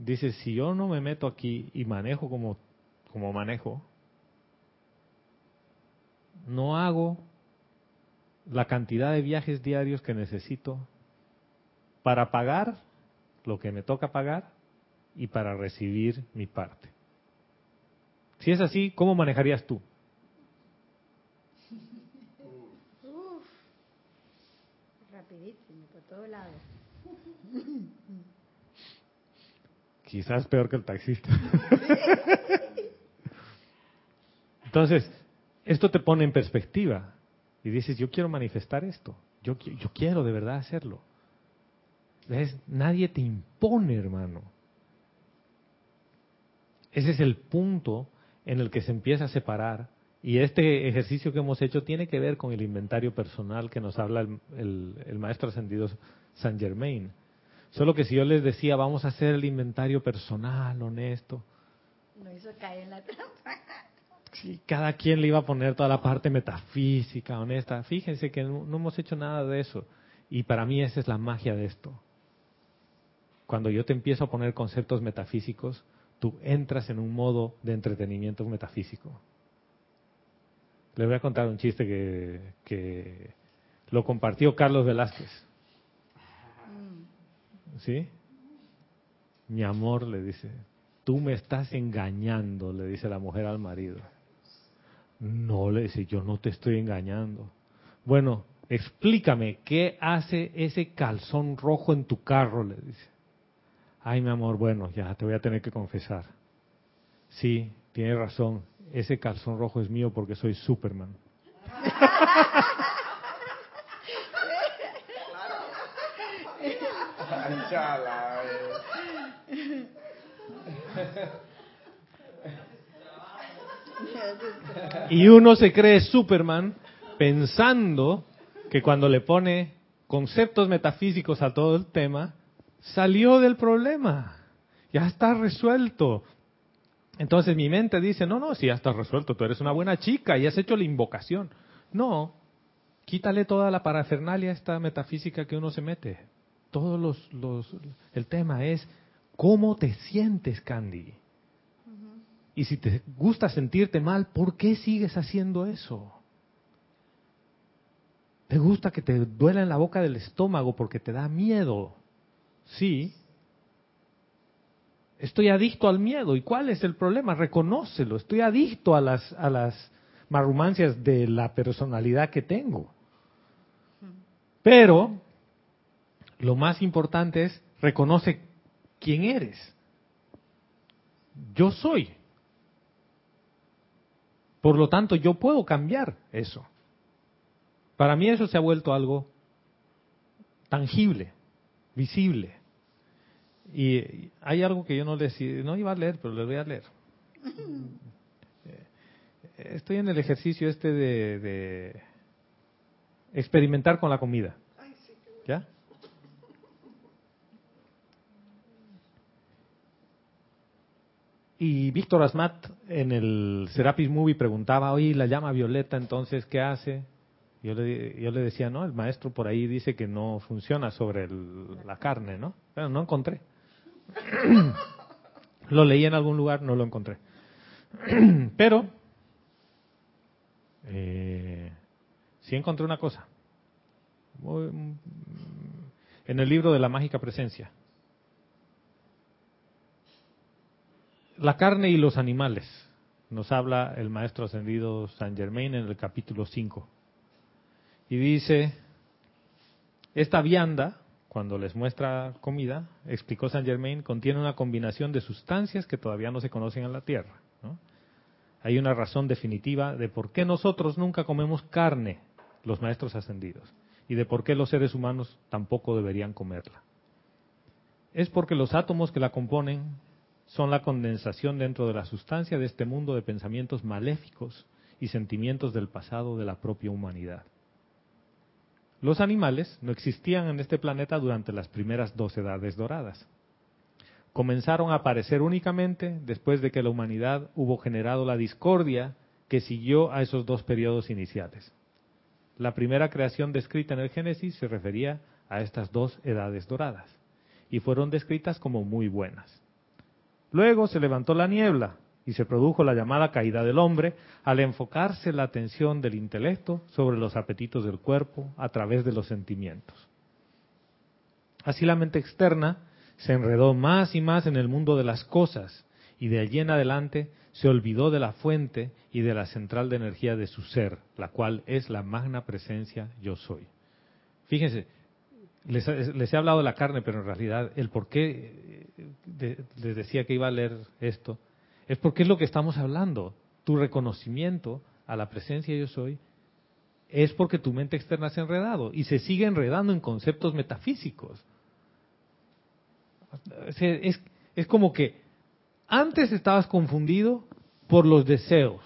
Dices, si yo no me meto aquí y manejo como, como manejo, no hago la cantidad de viajes diarios que necesito para pagar lo que me toca pagar y para recibir mi parte. Si es así, ¿cómo manejarías tú? Rapidísimo, por todos lados. Quizás peor que el taxista. Entonces, esto te pone en perspectiva y dices, yo quiero manifestar esto, yo, yo quiero de verdad hacerlo. ¿Ves? Nadie te impone, hermano. Ese es el punto en el que se empieza a separar. Y este ejercicio que hemos hecho tiene que ver con el inventario personal que nos habla el, el- el maestro ascendido San Germain. Solo que si yo les decía, vamos a hacer el inventario personal, honesto, No hizo caer en la trampa. Sí, cada quien le iba a poner toda la parte metafísica, honesta. Fíjense que no, no hemos hecho nada de eso. Y para mí esa es la magia de esto. Cuando yo te empiezo a poner conceptos metafísicos, tú entras en un modo de entretenimiento metafísico. Les voy a contar un chiste que, que lo compartió Carlos Velázquez. ¿Sí? Mi amor, le dice, tú me estás engañando, le dice la mujer al marido. No, le dice, yo no te estoy engañando. Bueno, explícame, ¿qué hace ese calzón rojo en tu carro? Le dice. Ay, mi amor, bueno, ya te voy a tener que confesar. Sí, tienes razón, ese calzón rojo es mío porque soy Superman. Y uno se cree Superman pensando que cuando le pone conceptos metafísicos a todo el tema, salió del problema. Ya está resuelto. Entonces mi mente dice, no, no, si ya está resuelto, tú eres una buena chica y has hecho la invocación. No, quítale toda la parafernalia a esta metafísica que uno se mete. Todos los, los, el tema es cómo te sientes, Candy. Y si te gusta sentirte mal, ¿por qué sigues haciendo eso? ¿Te gusta que te duela en la boca del estómago porque te da miedo? Sí. Estoy adicto al miedo. ¿Y cuál es el problema? Reconócelo. Estoy adicto a las, a las marrumancias de la personalidad que tengo. Pero lo más importante es reconoce quién eres. Yo soy. Por lo tanto, yo puedo cambiar eso. Para mí eso se ha vuelto algo tangible, visible. Y hay algo que yo no les no iba a leer, pero les voy a leer. Estoy en el ejercicio este de, de experimentar con la comida. ¿Ya? Y Víctor Asmat en el Serapis Movie preguntaba, oye, la llama violeta, entonces, ¿qué hace? Yo le, yo le decía, no, el maestro por ahí dice que no funciona sobre la carne, ¿no? Pero no encontré. lo leí en algún lugar, no lo encontré. Pero, eh, sí encontré una cosa. En el libro de la mágica presencia. La carne y los animales, nos habla el maestro ascendido San Germain en el capítulo 5. Y dice, esta vianda, cuando les muestra comida, explicó San Germain, contiene una combinación de sustancias que todavía no se conocen en la Tierra. Hay una razón definitiva de por qué nosotros nunca comemos carne, los maestros ascendidos, y de por qué los seres humanos tampoco deberían comerla. Es porque los átomos que la componen son la condensación dentro de la sustancia de este mundo de pensamientos maléficos y sentimientos del pasado de la propia humanidad. Los animales no existían en este planeta durante las primeras dos edades doradas. Comenzaron a aparecer únicamente después de que la humanidad hubo generado la discordia que siguió a esos dos periodos iniciales. La primera creación descrita en el Génesis se refería a estas dos edades doradas y fueron descritas como muy buenas. Luego se levantó la niebla y se produjo la llamada caída del hombre al enfocarse la atención del intelecto sobre los apetitos del cuerpo a través de los sentimientos. Así la mente externa se enredó más y más en el mundo de las cosas y de allí en adelante se olvidó de la fuente y de la central de energía de su ser, la cual es la magna presencia yo soy. Fíjense, les, les, he hablado de la carne, pero en realidad el por qué eh, les decía que iba a leer esto es porque es lo que estamos hablando. Tu reconocimiento a la presencia yo soy es porque tu mente externa se ha enredado y se sigue enredando en conceptos metafísicos. Es, es como que antes estabas confundido por los deseos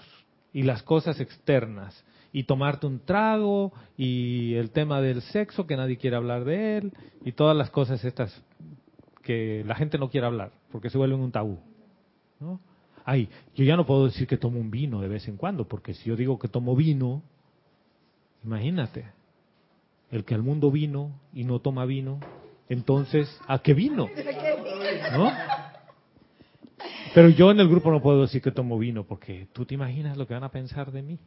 y las cosas externas y tomarte un trago y el tema del sexo que nadie quiere hablar de él y todas las cosas estas que la gente no quiere hablar porque se vuelven un tabú. ¿no? Ay, yo ya no puedo decir que tomo un vino de vez en cuando porque si yo digo que tomo vino, imagínate, el que al mundo vino y no toma vino, entonces, ¿a qué vino? ¿No? Pero yo en el grupo no puedo decir que tomo vino porque tú te imaginas lo que van a pensar de mí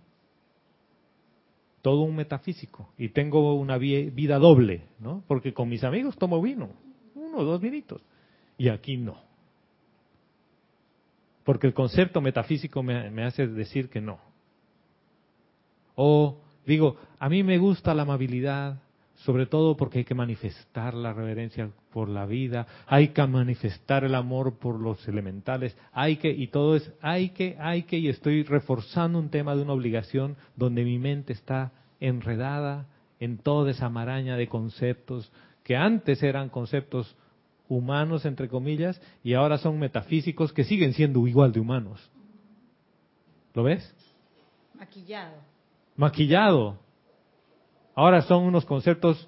todo un metafísico y tengo una vida doble, ¿no? Porque con mis amigos tomo vino, uno o dos vinitos, y aquí no. Porque el concepto metafísico me, me hace decir que no. O digo, a mí me gusta la amabilidad, sobre todo porque hay que manifestar la reverencia por la vida, hay que manifestar el amor por los elementales, hay que, y todo es, hay que, hay que, y estoy reforzando un tema de una obligación donde mi mente está enredada en toda esa maraña de conceptos que antes eran conceptos humanos, entre comillas, y ahora son metafísicos que siguen siendo igual de humanos. ¿Lo ves? Maquillado. Maquillado. Ahora son unos conceptos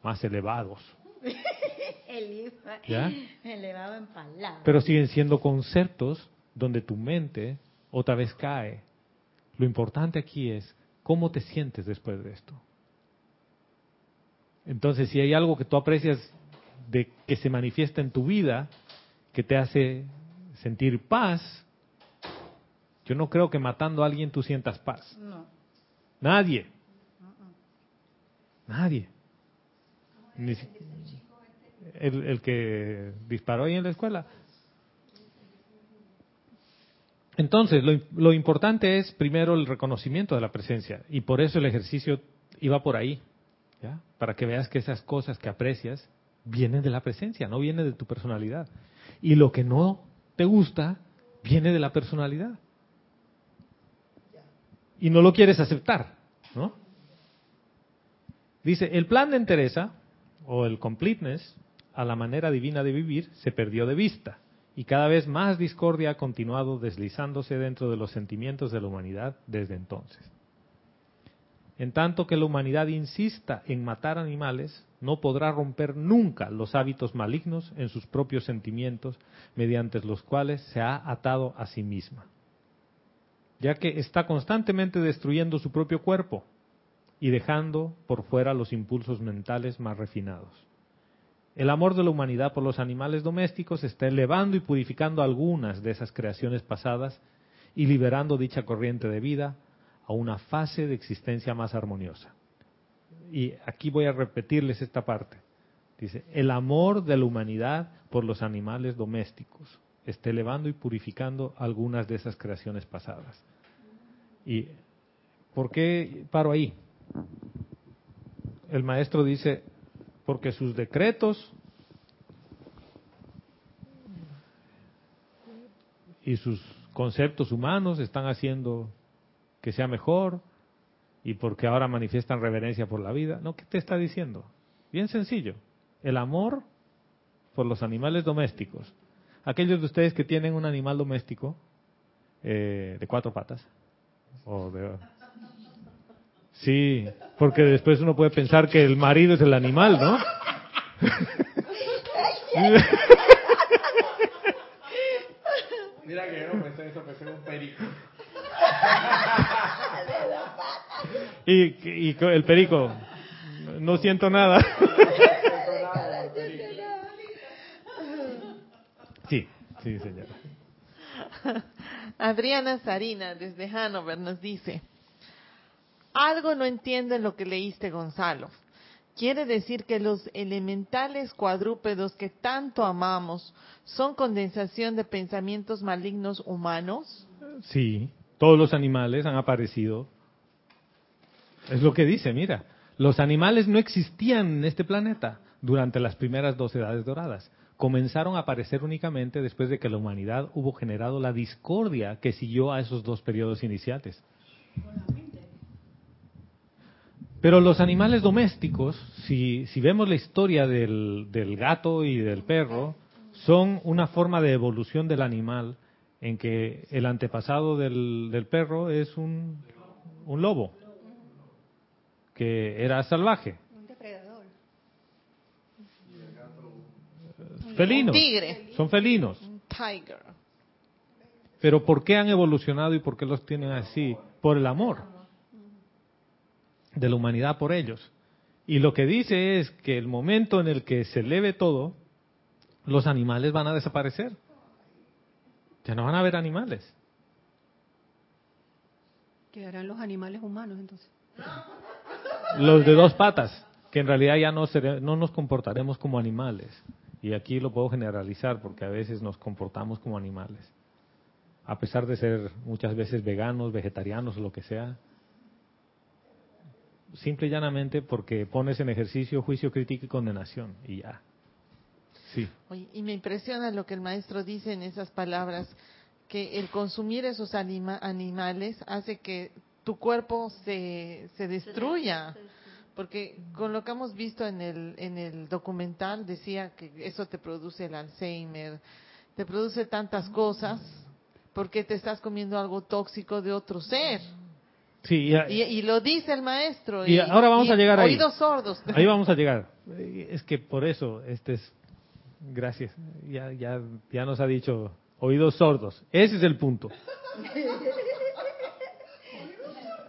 más elevados. ¿Ya? Elevado en palabras. Pero siguen siendo conceptos donde tu mente otra vez cae. Lo importante aquí es cómo te sientes después de esto. Entonces, si hay algo que tú aprecias de que se manifiesta en tu vida, que te hace sentir paz, yo no creo que matando a alguien tú sientas paz. No. Nadie. Nadie. el, el, que disparó ahí en la escuela. Entonces, lo, lo importante es primero el reconocimiento de la presencia y por eso el ejercicio iba por ahí, ¿ya? Para que veas que esas cosas que aprecias vienen de la presencia, no vienen de tu personalidad. Y lo que no te gusta viene de la personalidad. Y no lo quieres aceptar, ¿no? Dice, el plan de entereza o el completeness a la manera divina de vivir se perdió de vista y cada vez más discordia ha continuado deslizándose dentro de los sentimientos de la humanidad desde entonces. En tanto que la humanidad insista en matar animales, no podrá romper nunca los hábitos malignos en sus propios sentimientos mediante los cuales se ha atado a sí misma, ya que está constantemente destruyendo su propio cuerpo y dejando por fuera los impulsos mentales más refinados. El amor de la humanidad por los animales domésticos está elevando y purificando algunas de esas creaciones pasadas y liberando dicha corriente de vida a una fase de existencia más armoniosa. Y aquí voy a repetirles esta parte. Dice, el amor de la humanidad por los animales domésticos está elevando y purificando algunas de esas creaciones pasadas. ¿Y por qué paro ahí? El maestro dice, porque sus decretos y sus conceptos humanos están haciendo que sea mejor y porque ahora manifiestan reverencia por la vida. No, ¿qué te está diciendo? Bien sencillo. El amor por los animales domésticos. Aquellos de ustedes que tienen un animal doméstico eh, de cuatro patas. O de... Sí, porque después uno puede pensar que el marido es el animal, ¿no? Mira que yo no pensé eso, pensé en un perico. y, y el perico, no siento nada. Sí, sí, señora. Adriana Sarina, desde Hanover, nos dice, algo no entiendo en lo que leíste, Gonzalo. ¿Quiere decir que los elementales cuadrúpedos que tanto amamos son condensación de pensamientos malignos humanos? Sí, todos los animales han aparecido. Es lo que dice, mira, los animales no existían en este planeta durante las primeras dos edades doradas. Comenzaron a aparecer únicamente después de que la humanidad hubo generado la discordia que siguió a esos dos periodos iniciales. Pero los animales domésticos, si, si vemos la historia del, del, gato y del perro, son una forma de evolución del animal en que el antepasado del, del perro es un, un, lobo, que era salvaje. Un depredador. Felinos. Un tigre. Son felinos. Un tiger. Pero ¿por qué han evolucionado y por qué los tienen así? Por el amor de la humanidad por ellos. Y lo que dice es que el momento en el que se eleve todo, los animales van a desaparecer. Ya no van a haber animales. Quedarán los animales humanos entonces. Los de dos patas, que en realidad ya no, seré, no nos comportaremos como animales. Y aquí lo puedo generalizar porque a veces nos comportamos como animales. A pesar de ser muchas veces veganos, vegetarianos o lo que sea, simple y llanamente porque pones en ejercicio juicio, crítica y condenación y ya. Sí. Oye, y me impresiona lo que el maestro dice en esas palabras, que el consumir esos anima animales hace que tu cuerpo se, se destruya. Porque con lo que hemos visto en el, en el documental decía que eso te produce el Alzheimer, te produce tantas cosas porque te estás comiendo algo tóxico de otro ser. Sí, y, y, y, lo dice el maestro. Y, ahora vamos a llegar ahí. Oídos sordos. Ahí vamos a llegar. Es que por eso, este es, gracias, ya, ya, ya nos ha dicho oídos sordos. Ese es el punto.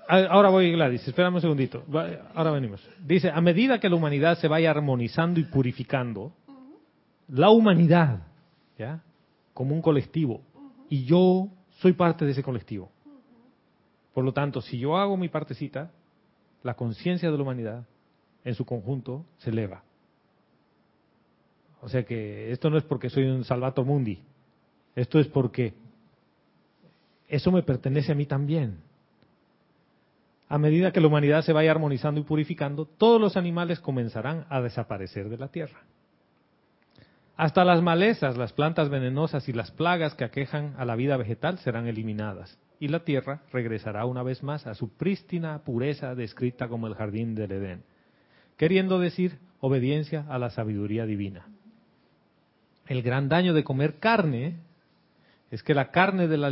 Ahora voy, Gladys, espérame un segundito. Ahora venimos. Dice, a medida que la humanidad se vaya armonizando y purificando, la humanidad, ¿ya? Como un colectivo, y yo soy parte de ese colectivo. Por lo tanto, si yo hago mi partecita, la conciencia de la humanidad en su conjunto se eleva. O sea que esto no es porque soy un salvato mundi, esto es porque eso me pertenece a mí también. A medida que la humanidad se vaya armonizando y purificando, todos los animales comenzarán a desaparecer de la tierra. Hasta las malezas, las plantas venenosas y las plagas que aquejan a la vida vegetal serán eliminadas, y la tierra regresará una vez más a su prístina pureza descrita como el jardín del Edén, queriendo decir obediencia a la sabiduría divina. El gran daño de comer carne es que la carne del,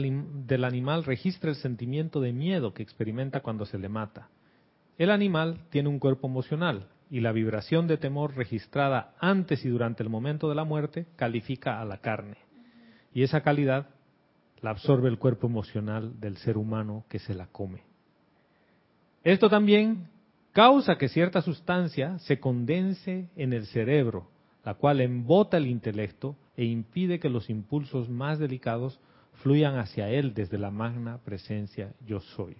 del animal registra el sentimiento de miedo que experimenta cuando se le mata. El animal tiene un cuerpo emocional, y la vibración de temor registrada antes y durante el momento de la muerte califica a la carne. Y esa calidad la absorbe el cuerpo emocional del ser humano que se la come. Esto también causa que cierta sustancia se condense en el cerebro, la cual embota el intelecto e impide que los impulsos más delicados fluyan hacia él desde la magna presencia yo soy.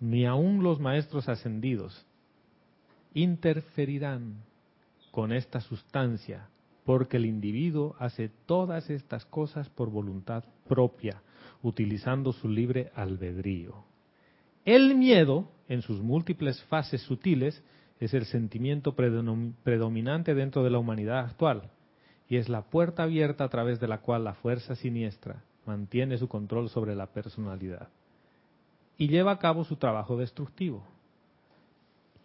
Ni aun los maestros ascendidos interferirán con esta sustancia, porque el individuo hace todas estas cosas por voluntad propia, utilizando su libre albedrío. El miedo, en sus múltiples fases sutiles, es el sentimiento predominante dentro de la humanidad actual y es la puerta abierta a través de la cual la fuerza siniestra mantiene su control sobre la personalidad y lleva a cabo su trabajo destructivo.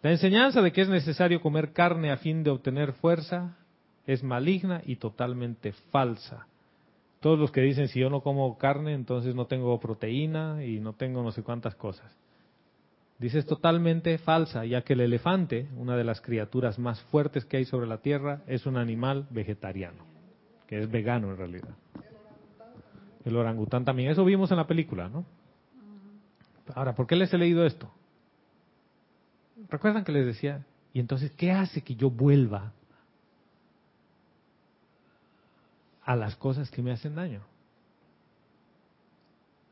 La enseñanza de que es necesario comer carne a fin de obtener fuerza es maligna y totalmente falsa. Todos los que dicen si yo no como carne, entonces no tengo proteína y no tengo no sé cuántas cosas. Dice es totalmente falsa, ya que el elefante, una de las criaturas más fuertes que hay sobre la Tierra, es un animal vegetariano, que es vegano en realidad. El orangután también, eso vimos en la película, ¿no? Ahora, ¿por qué les he leído esto? ¿Recuerdan que les decía? Y entonces, ¿qué hace que yo vuelva a las cosas que me hacen daño?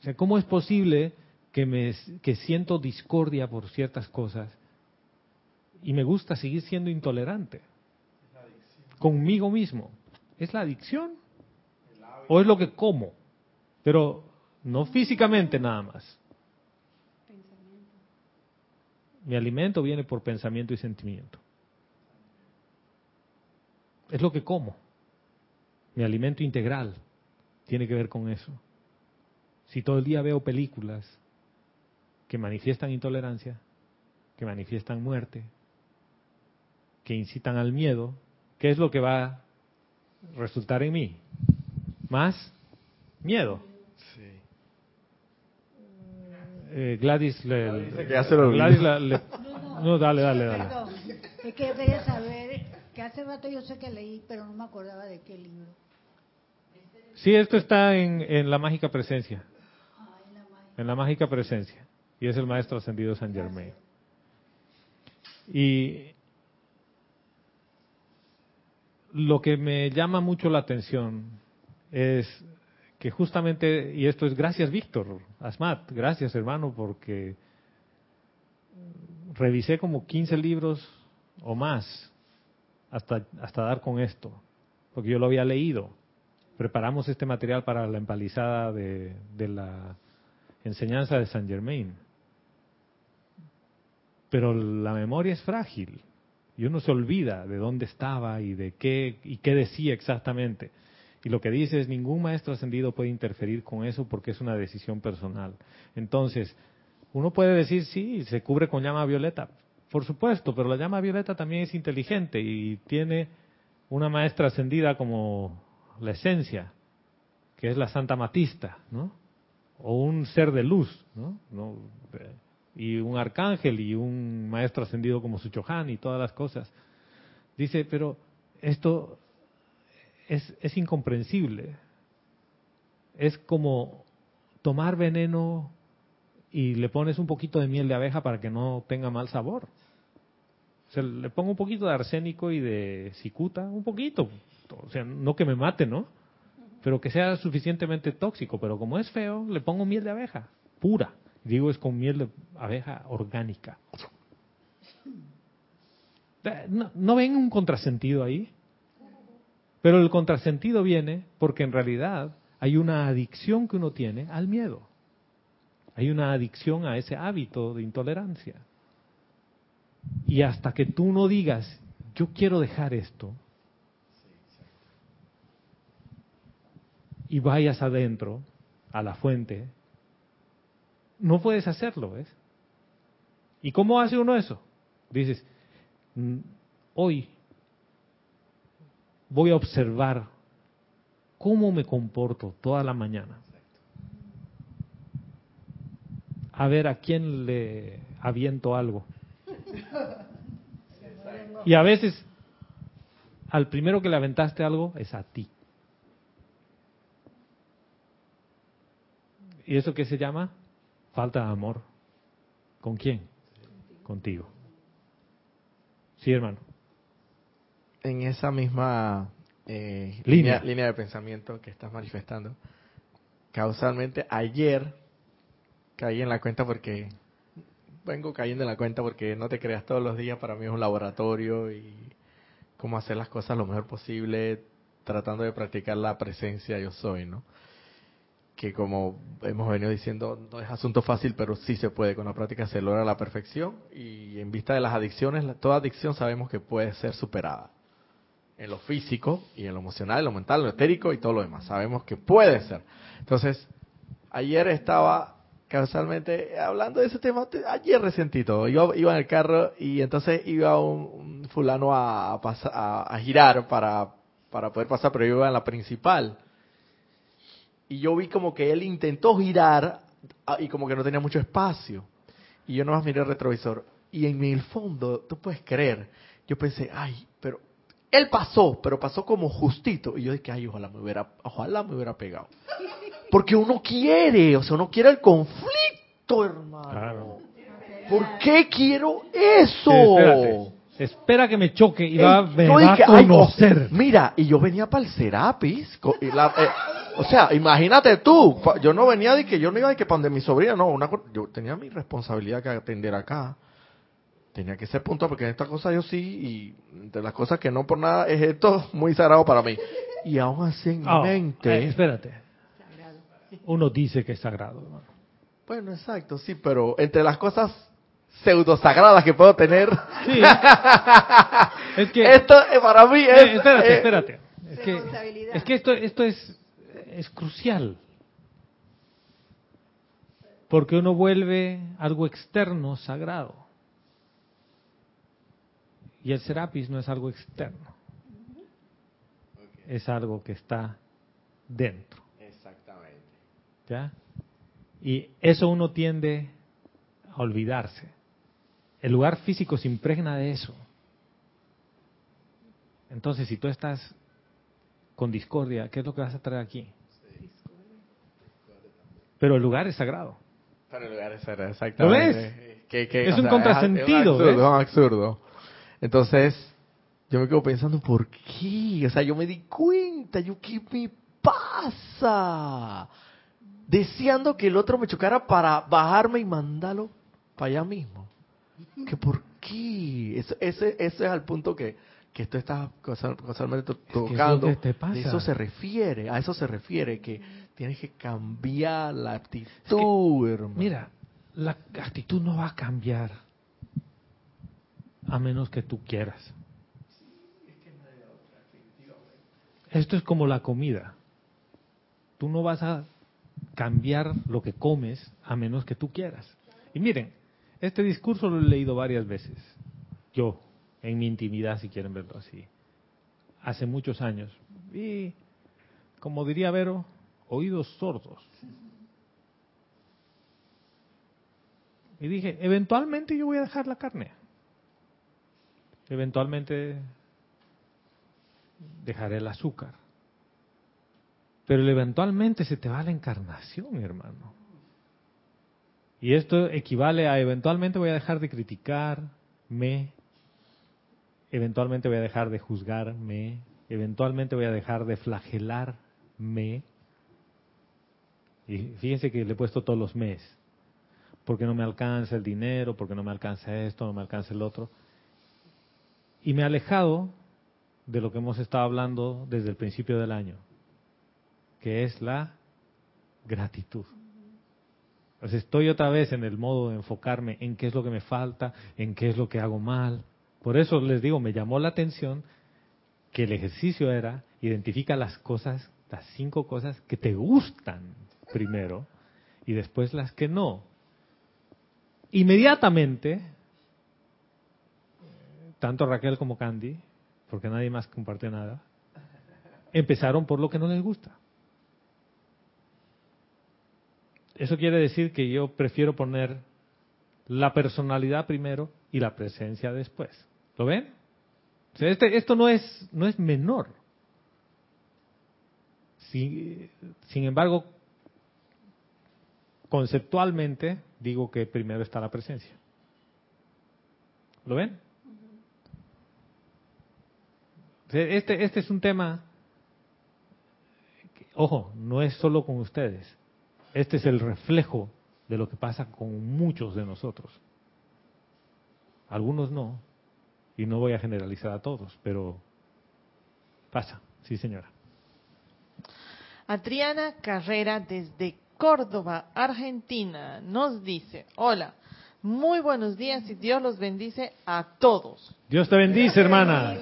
O sea, ¿cómo es posible que, me, que siento discordia por ciertas cosas y me gusta seguir siendo intolerante conmigo mismo? ¿Es la adicción? ¿O es lo que como? Pero no físicamente nada más. Mi alimento viene por pensamiento y sentimiento. Es lo que como. Mi alimento integral tiene que ver con eso. Si todo el día veo películas que manifiestan intolerancia, que manifiestan muerte, que incitan al miedo, ¿qué es lo que va a resultar en mí? Más miedo. Eh, Gladys le, Gladys le, no, dale, dale, dale. Es que yo quería saber hace rato yo sé que leí, pero no me acordaba de qué libro. Sí, esto está en, en la mágica presencia. en, la mágica presencia. Y es el maestro ascendido San Germain. Y lo que me llama mucho la atención es que justamente, y esto es gracias Víctor, Asmat, gracias hermano, porque revisé como 15 libros o más hasta, hasta dar con esto, porque yo lo había leído. Preparamos este material para la empalizada de, la enseñanza de San Germain. Pero la memoria es frágil y uno se olvida de dónde estaba y de qué y qué decía exactamente. Y lo que dice es, ningún maestro ascendido puede interferir con eso porque es una decisión personal. Entonces, uno puede decir, sí, se cubre con llama violeta. Por supuesto, pero la llama violeta también es inteligente y tiene una maestra ascendida como la esencia, que es la Santa Matista, ¿no? O un ser de luz, ¿no? Y un arcángel y un maestro ascendido como Suchohan y todas las cosas. Dice, pero esto es, es incomprensible. Es como tomar veneno y le pones un poquito de miel de abeja para que no tenga mal sabor. O le pongo un poquito de arsénico y de cicuta, un poquito. O sea, no que me mate, ¿no? Pero que sea suficientemente tóxico. Pero como es feo, le pongo miel de abeja, pura. Digo, es con miel de abeja orgánica. ¿No, ¿no ven un contrasentido ahí? Pero el contrasentido viene porque en realidad hay una adicción que uno tiene al miedo. Hay una adicción a ese hábito de intolerancia. Y hasta que tú no digas, yo quiero dejar esto, y vayas adentro, a la fuente, no puedes hacerlo, ¿ves? ¿Y cómo hace uno eso? Dices, "Mm, hoy voy a observar cómo me comporto toda la mañana. A ver a quién le aviento algo. Y a veces al primero que le aventaste algo es a ti. ¿Y eso qué se llama? Falta de amor. ¿Con quién? Contigo. Sí, hermano. En esa misma eh, Línea. línea. línea de pensamiento que estás manifestando, causalmente ayer caí en la cuenta porque vengo cayendo en la cuenta porque no te creas todos los días para mí es un laboratorio y cómo hacer las cosas lo mejor posible tratando de practicar la presencia yo soy, ¿no? Que como hemos venido diciendo, no es asunto fácil, pero sí se puede. Con la práctica se logra la perfección y en vista de las adicciones, toda adicción sabemos que puede ser superada. En lo físico y en lo emocional, en lo mental, en lo etérico y todo lo demás. Sabemos que puede ser. Entonces, ayer estaba causalmente hablando de ese tema, te- ayer resentí todo. Yo iba en el carro y entonces iba un, fulano a, a pasa- a- a girar para, para poder pasar, pero yo iba en la principal. Y yo vi como que él intentó girar ah, y como que no tenía mucho espacio. Y yo nomás miré el retrovisor. Y en el fondo, tú puedes creer, yo pensé, ay, pero él pasó, pero pasó como justito. Y yo dije, ay, ojalá me hubiera, ojalá me hubiera pegado. Porque uno quiere, o sea, uno quiere el conflicto, hermano. Claro. ¿Por qué quiero eso? Espérate. Espera que me choque y va, me yo va a ay, conocer. mira, y yo venía para el Serapis. co- y la- eh, o sea, imagínate tú, yo no venía de que yo no iba de que para donde mi sobrina, no, una, yo tenía mi responsabilidad que atender acá. Tenía que ser puntual porque en esta cosa yo sí, y de las cosas que no por nada es esto muy sagrado para mí. Y aún así en mi Ah, mente. eh, espérate. Uno dice que es sagrado, hermano. Bueno, exacto, sí, pero entre las cosas pseudo sagradas que puedo tener, Sí. es que esto para mí es. Eh, espérate, eh, espérate. Es que, es que esto, esto es, es crucial. Porque uno vuelve algo externo sagrado. Y el Serapis no es algo externo. Es algo que está dentro. Y eso uno tiende a olvidarse. El lugar físico se impregna de eso. Entonces, si tú estás con discordia, ¿qué es lo que vas a traer aquí? Pero el lugar es sagrado. Para el lugar es sagrado, exactamente. Que- que, Es un sea, contrasentido, Es, absurdo, ¿ves? absurdo. Entonces, yo me quedo pensando, ¿por qué? O sea, yo me di cuenta, yo, ¿qué me pasa? Deseando que el otro me chocara para bajarme y mandarlo para allá mismo. ¿Que por qué? Ese, ese es al punto que, que tú estás causal- causalmente to- que es lo tocando. que te eso se refiere, a eso se refiere, que tienes que cambiar la Es que, actitud, hermano. Mira, la actitud no va a cambiar a menos que tú quieras. Esto es como la comida. Tú no vas a cambiar lo que comes a menos que tú quieras. Y miren, este discurso lo he leído varias veces. Yo, en mi intimidad, si quieren verlo así. Hace muchos años. Y, como diría Vero, oídos sordos. Y dije, eventualmente yo voy a dejar la carne. Eventualmente dejaré el azúcar. Pero eventualmente se te va la encarnación, hermano. Y esto equivale a eventualmente voy a dejar de criticarme, eventualmente voy a dejar de juzgarme, eventualmente voy a dejar de flagelarme. Y fíjense que le he puesto todos los meses porque no me alcanza el dinero, porque no me alcanza esto, no me alcanza el otro. Y me he alejado de lo que hemos estado hablando desde el principio del año. Que es la gratitud. Entonces estoy otra vez en el modo de enfocarme en qué es lo que me falta, en qué es lo que hago mal. Por eso les digo, me llamó la atención que el ejercicio era identifica las cosas, las cinco cosas que te gustan primero y después las que no. Inmediatamente, tanto Raquel como Candy, porque nadie más compartió nada, empezaron por lo que no les gusta. Eso quiere decir que yo prefiero poner la personalidad primero y la presencia después. ¿Lo ven? este, esto no es, no es menor. sin embargo, conceptualmente digo que primero está la presencia. ¿Lo ven? Este, este es un tema, ojo, no es solo con ustedes. Este es el reflejo de lo que pasa con muchos de nosotros. Algunos no, y no voy a generalizar a todos, pero pasa, sí señora. Adriana Carrera desde Córdoba, Argentina, nos dice, hola, muy buenos días y Dios los bendice a todos. Dios te bendice, hermana.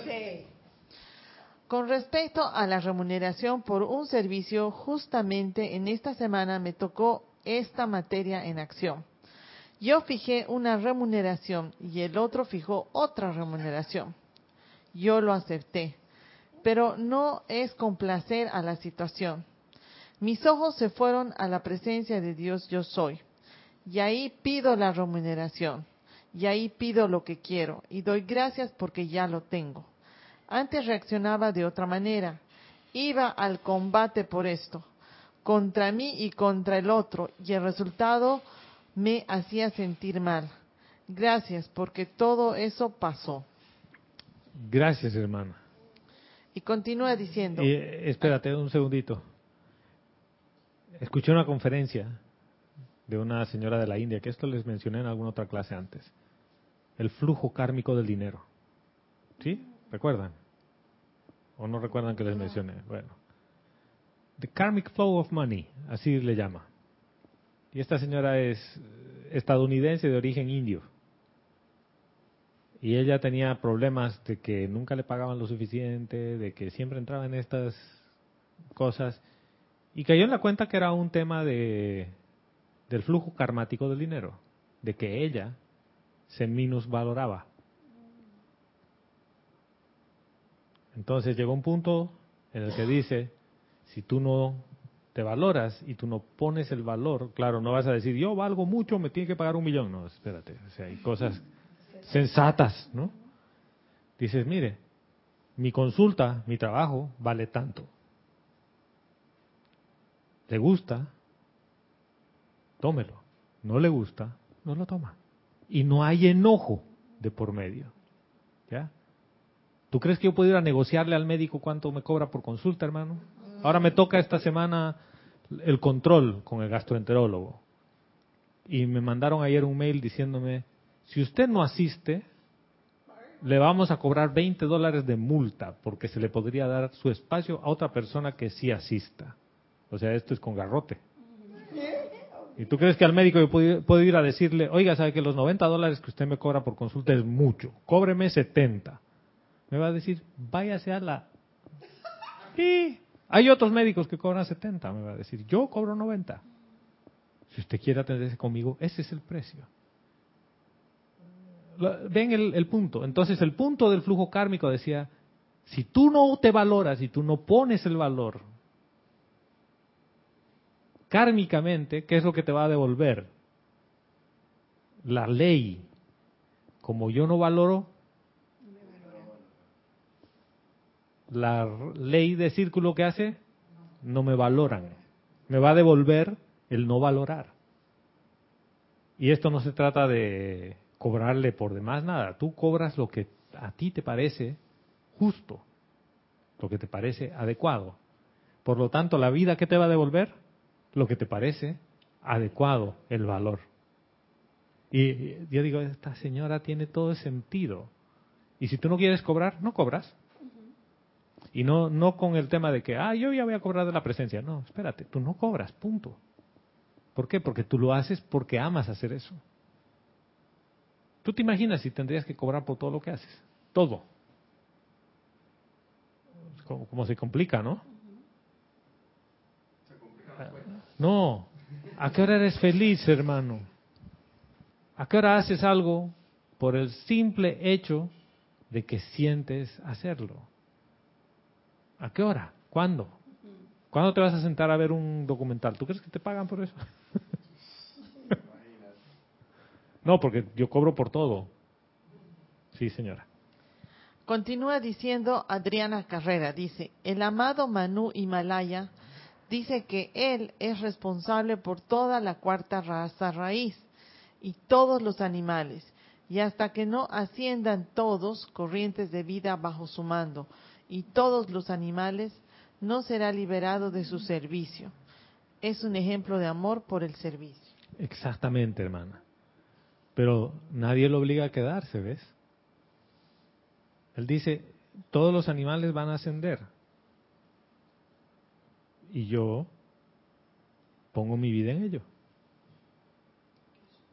Con respecto a la remuneración por un servicio, justamente en esta semana me tocó esta materia en acción. Yo fijé una remuneración y el otro fijó otra remuneración. Yo lo acepté, pero no es complacer a la situación. Mis ojos se fueron a la presencia de Dios yo soy. Y ahí pido la remuneración. Y ahí pido lo que quiero. Y doy gracias porque ya lo tengo. Antes reaccionaba de otra manera. Iba al combate por esto, contra mí y contra el otro, y el resultado me hacía sentir mal. Gracias, porque todo eso pasó. Gracias, hermana. Y continúa diciendo. espérate un segundito. Escuché una conferencia de una señora de la India, que esto les mencioné en alguna otra clase antes. El flujo kármico del dinero. ¿Sí? ¿Recuerdan? ¿O no recuerdan que les mencioné? Bueno. The Karmic Flow of Money, así le llama. Y esta señora es estadounidense de origen indio. Y ella tenía problemas de que nunca le pagaban lo suficiente, de que siempre entraba en estas cosas. Y cayó en la cuenta que era un tema de, del flujo karmático del dinero, de que ella se minusvaloraba. Entonces llegó un punto en el que dice, si tú no te valoras y tú no pones el valor, claro, no vas a decir, yo valgo mucho, me tiene que pagar un millón. No, espérate, o sea, hay cosas sensatas, ¿no? Dices, mire, mi consulta, mi trabajo vale tanto. ¿Le gusta? Tómelo. ¿No le gusta? No lo toma. Y no hay enojo de por medio. ¿Tú crees que yo puedo ir a negociarle al médico cuánto me cobra por consulta, hermano? Ahora me toca esta semana el control con el gastroenterólogo. Y me mandaron ayer un mail diciéndome, si usted no asiste, le vamos a cobrar 20 dólares de multa porque se le podría dar su espacio a otra persona que sí asista. O sea, esto es con garrote. ¿Y tú crees que al médico yo puedo ir a decirle, oiga, sabe que los 90 dólares que usted me cobra por consulta es mucho, cóbreme 70? Me va a decir, váyase a la... Y hay otros médicos que cobran 70, me va a decir, yo cobro 90. Si usted quiere atenderse conmigo, ese es el precio. Ven el, punto. Entonces el punto del flujo kármico decía, si tú no te valoras, si tú no pones el valor kármicamente, ¿qué es lo que te va a devolver? La ley. Como yo no valoro, la ley de círculo que hace, no me valoran. Me va a devolver el no valorar. Y esto no se trata de cobrarle por demás nada. Tú cobras lo que a ti te parece justo, lo que te parece adecuado. Por lo tanto, la vida que te va a devolver, lo que te parece adecuado, el valor. Y yo digo, esta señora tiene todo el sentido. Y si tú no quieres cobrar, no cobras. Y no, no con el tema de que, ah, yo ya voy a cobrar de la presencia. No, espérate, tú no cobras, punto. ¿Por qué? Porque tú lo haces porque amas hacer eso. ¿Tú te imaginas si tendrías que cobrar por todo lo que haces? Todo. Como, como se complica, ¿no? No. ¿A qué hora eres feliz, hermano? ¿A qué hora haces algo por el simple hecho de que sientes hacerlo? ¿A qué hora? ¿Cuándo? ¿Cuándo te vas a sentar a ver un documental? ¿Tú crees que te pagan por eso? no, porque yo cobro por todo. Sí, señora. Continúa diciendo Adriana Carrera, dice, el amado Manu Himalaya dice que él es responsable por toda la cuarta raza raíz y todos los animales, y hasta que no asciendan todos corrientes de vida bajo su mando, y todos los animales, no será liberado de su servicio. Es un ejemplo de amor por el servicio. Exactamente, hermana. Pero nadie lo obliga a quedarse, ¿ves? Él dice, todos los animales van a ascender. Y yo pongo mi vida en ello.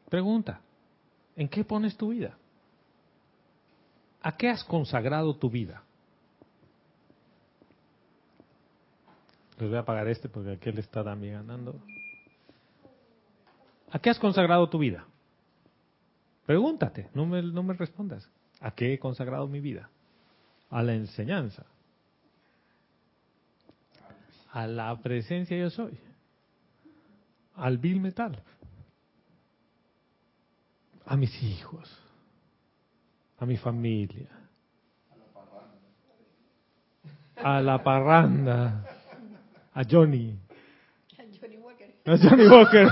Pregunta, ¿en qué pones tu vida? ¿A qué has consagrado tu vida? Les voy a pagar este porque aquel está también ganando. ¿A qué has consagrado tu vida? Pregúntate, no me, no me respondas. ¿A qué he consagrado mi vida? A la enseñanza. A la presencia yo soy. Al vil metal. A mis hijos. A mi familia. A la parranda. A Johnny. A Johnny Walker.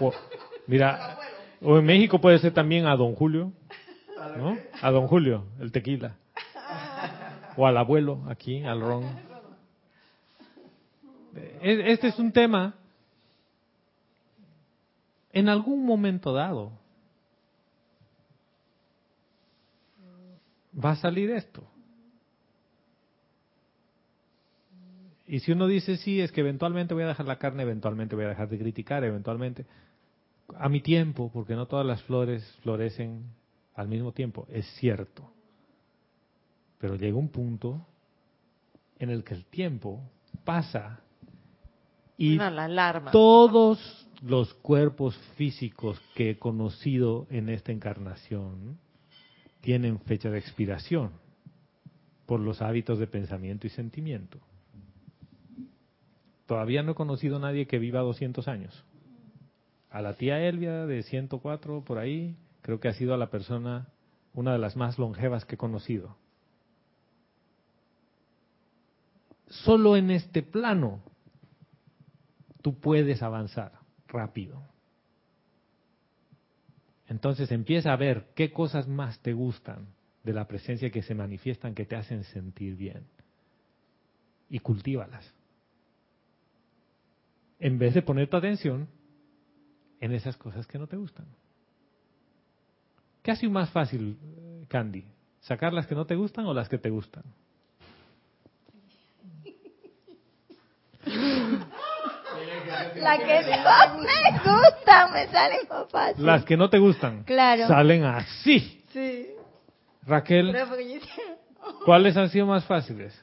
O- Mira, o en México puede ser también a Don Julio, ¿no? A Don Julio, el tequila. O al abuelo, aquí, al ron. Este es un tema, en algún momento dado, va a salir esto. Y si uno dice, sí, es que eventualmente voy a dejar la carne, eventualmente voy a dejar de criticar, eventualmente, a mi tiempo, porque no todas las flores florecen al mismo tiempo, es cierto. Pero llega un punto en el que el tiempo pasa y la todos los cuerpos físicos que he conocido en esta encarnación tienen fecha de expiración por los hábitos de pensamiento y sentimiento. Todavía no he conocido a nadie que viva 200 años. A la tía Elvia de 104 por ahí, creo que ha sido la persona, una de las más longevas que he conocido. Solo en este plano tú puedes avanzar rápido. Entonces empieza a ver qué cosas más te gustan de la presencia que se manifiestan que te hacen sentir bien. Y cultívalas. En vez de poner tu atención en esas cosas que no te gustan. ¿Qué ha sido más fácil, Candy? ¿Sacar las que no te gustan o las que te gustan? La que no me gusta me sale más fácil. Las que no te gustan Claro. salen así. Sí. Raquel, ¿cuáles han sido más fáciles?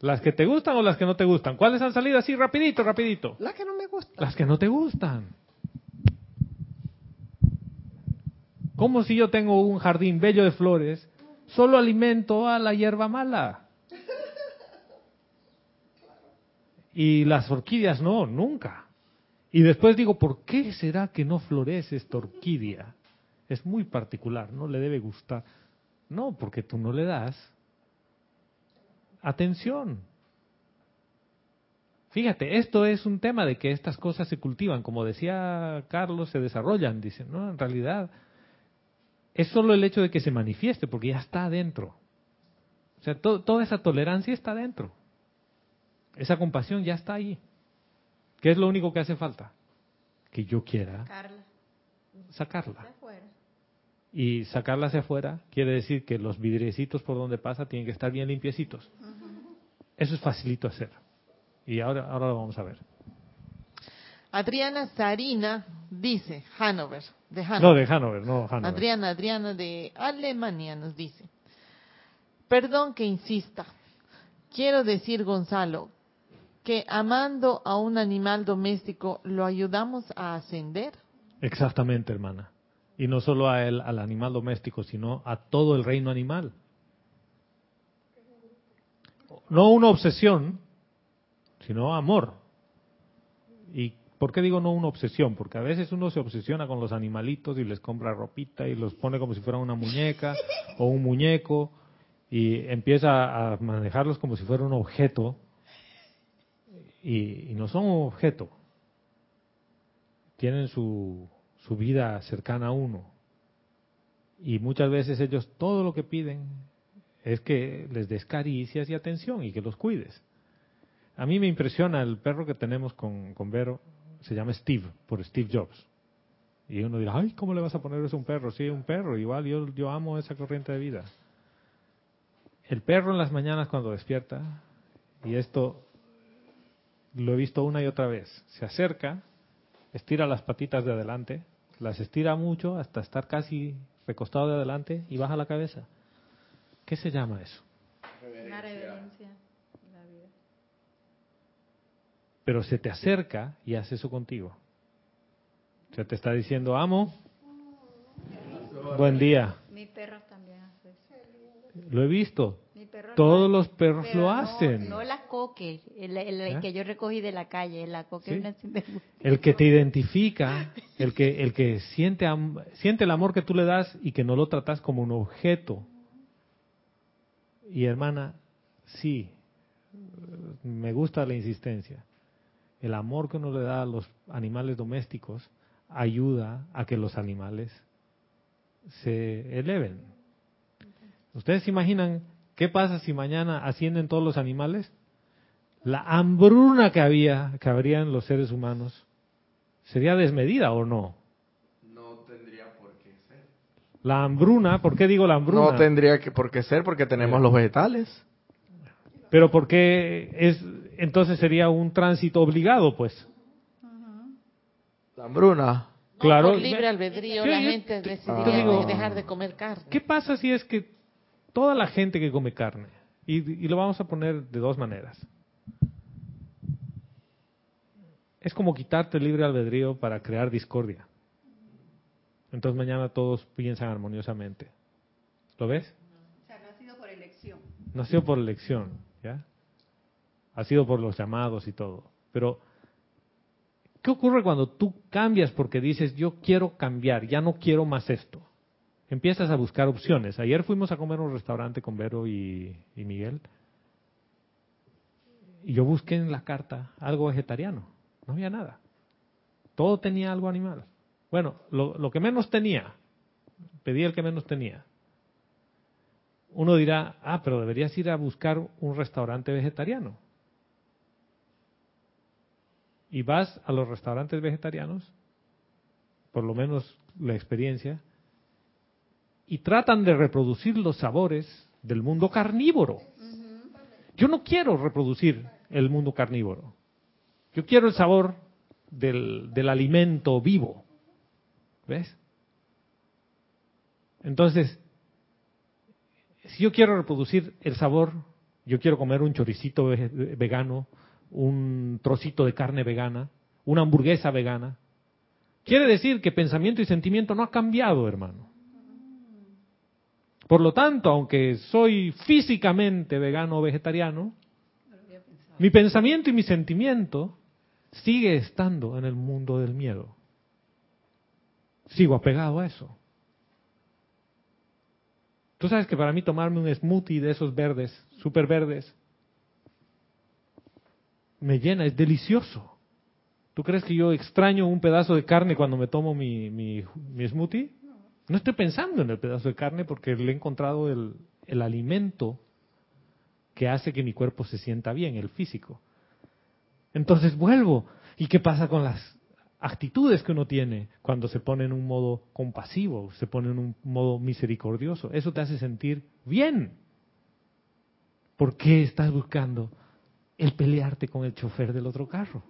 ¿Las que te gustan o las que no te gustan? ¿Cuáles han salido así rapidito, rapidito? La que no me gusta. Las que no te gustan. ¿Cómo si yo tengo un jardín bello de flores, solo alimento a la hierba mala? Y las orquídeas no, nunca. Y después digo, ¿por qué será que no florece esta orquídea? Es muy particular, no le debe gustar. No, porque tú no le das atención. Fíjate, esto es un tema de que estas cosas se cultivan, como decía Carlos, se desarrollan, dicen, no, en realidad es solo el hecho de que se manifieste, porque ya está adentro. O sea, to- toda esa tolerancia está adentro. Esa compasión ya está ahí. ¿Qué es lo único que hace falta? Que yo quiera Carla, sacarla. Y sacarla hacia afuera quiere decir que los vidriecitos por donde pasa tienen que estar bien limpiecitos. Eso es facilito hacer. Y ahora, ahora lo vamos a ver. Adriana Sarina dice, Hanover, de Hanover. No, de Hanover, no Hanover. Adriana, Adriana de Alemania nos dice, perdón que insista, quiero decir Gonzalo, que amando a un animal doméstico lo ayudamos a ascender. Exactamente, hermana. Y no solo a él, al animal doméstico, sino a todo el reino animal. No una obsesión, sino amor. ¿Y por qué digo no una obsesión? Porque a veces uno se obsesiona con los animalitos y les compra ropita y los pone como si fueran una muñeca o un muñeco y empieza a manejarlos como si fuera un objeto y, y no son un objeto. Tienen su, su vida cercana a uno. Y muchas veces ellos todo lo que piden es que les des caricias y atención y que los cuides. A mí me impresiona el perro que tenemos con, con Vero, se llama Steve, por Steve Jobs. Y uno dirá, ay, ¿cómo le vas a poner eso a un perro? Sí, un perro, igual yo, yo amo esa corriente de vida. El perro en las mañanas cuando despierta, y esto lo he visto una y otra vez, se acerca, estira las patitas de adelante, las estira mucho hasta estar casi recostado de adelante y baja la cabeza. ¿Qué se llama eso? Una reverencia. La vida. Pero se te acerca y hace eso contigo. O sea, te está diciendo, amo, buen día. Mi perro también hace eso. Lo he visto. Todos lo los perros pero lo hacen. No, la coque, el, el- el ¿Eh? que yo recogí de la calle, la coque Sí. El que te identifica, el que, el que siente, siente el amor que tú le das y que no lo tratas como un objeto. Y hermana, sí, me gusta la insistencia. El amor que uno le da a los animales domésticos ayuda a que los animales se eleven. ¿Ustedes se imaginan qué pasa si mañana ascienden todos los animales? La hambruna que había, que habría en los seres humanos, sería desmedida o no? No tendría por qué ser. La hambruna, ¿por qué digo la hambruna? No tendría que, por qué ser porque tenemos los vegetales. Pero porque es, entonces sería un tránsito obligado, pues. La hambruna. Claro. Por libre albedrío la gente te- decidiría dejar de comer carne. ¿Qué pasa si es que toda la gente que come carne, y, y lo vamos a poner de dos maneras, es como quitarte el libre albedrío para crear discordia. Entonces mañana todos piensan armoniosamente. ¿Lo ves? O sea, no ha sido por elección. No ha sido por elección, ¿ya? Ha sido por los llamados y todo. Pero, ¿qué ocurre cuando tú cambias porque dices, yo quiero cambiar, ya no quiero más esto? Empiezas a buscar opciones. Ayer fuimos a comer a un restaurante con Vero y, y Miguel. Y yo busqué en la carta algo vegetariano. No había nada. Todo tenía algo animal. Bueno, lo, lo que menos tenía, pedí el que menos tenía uno dirá, ah, pero deberías ir a buscar un restaurante vegetariano. Y vas a los restaurantes vegetarianos, por lo menos la experiencia, y tratan de reproducir los sabores del mundo carnívoro. Yo no quiero reproducir el mundo carnívoro. Yo quiero el sabor del, alimento vivo. ¿Ves? Entonces, si yo quiero reproducir el sabor, yo quiero comer un choricito ve- vegano, un trocito de carne vegana, una hamburguesa vegana. Quiere decir que pensamiento y sentimiento no ha cambiado, hermano. Por lo tanto, aunque soy físicamente vegano o vegetariano, mi pensamiento y mi sentimiento sigue estando en el mundo del miedo. Sigo apegado a eso. Tú sabes que para mí tomarme un smoothie de esos verdes, súper verdes, me llena, es delicioso. ¿Tú crees que yo extraño un pedazo de carne cuando me tomo mi, mi, mi smoothie? No estoy pensando en el pedazo de carne porque le he encontrado el, el alimento que hace que mi cuerpo se sienta bien, el físico. Entonces vuelvo. ¿Y qué pasa con las actitudes que uno tiene cuando se pone en un modo compasivo, se pone en un modo misericordioso. Eso te hace sentir bien. ¿Por qué estás buscando el pelearte con el chofer del otro carro?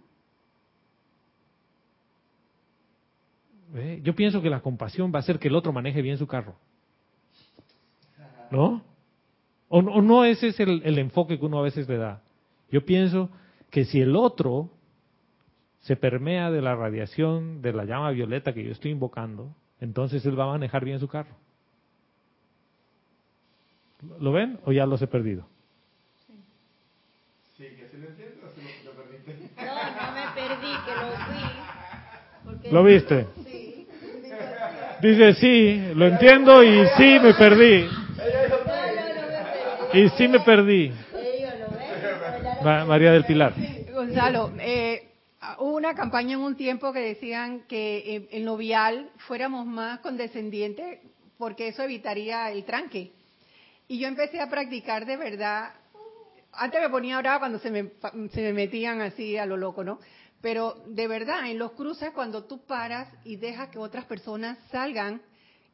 ¿Ve? Yo pienso que la compasión va a hacer que el otro maneje bien su carro. ¿No? ¿O, o no ese es el, el enfoque que uno a veces le da? Yo pienso que si el otro se permea de la radiación de la llama violeta que yo estoy invocando, entonces él va a manejar bien su carro. ¿Lo ven o ya los he perdido? No, no me perdí, que lo vi. porque- ¿Lo viste? Sí. Dice sí, lo entiendo y sí me perdí. Y sí me perdí. Lo María del Pilar. Gonzalo, eh, hubo una campaña en un tiempo que decían que eh, el novial fuéramos más condescendientes porque eso evitaría el tranque. Y yo empecé a practicar de verdad. Antes me ponía brava cuando se me, se me metían así a lo loco, ¿no? Pero de verdad, en los cruces, cuando tú paras y dejas que otras personas salgan,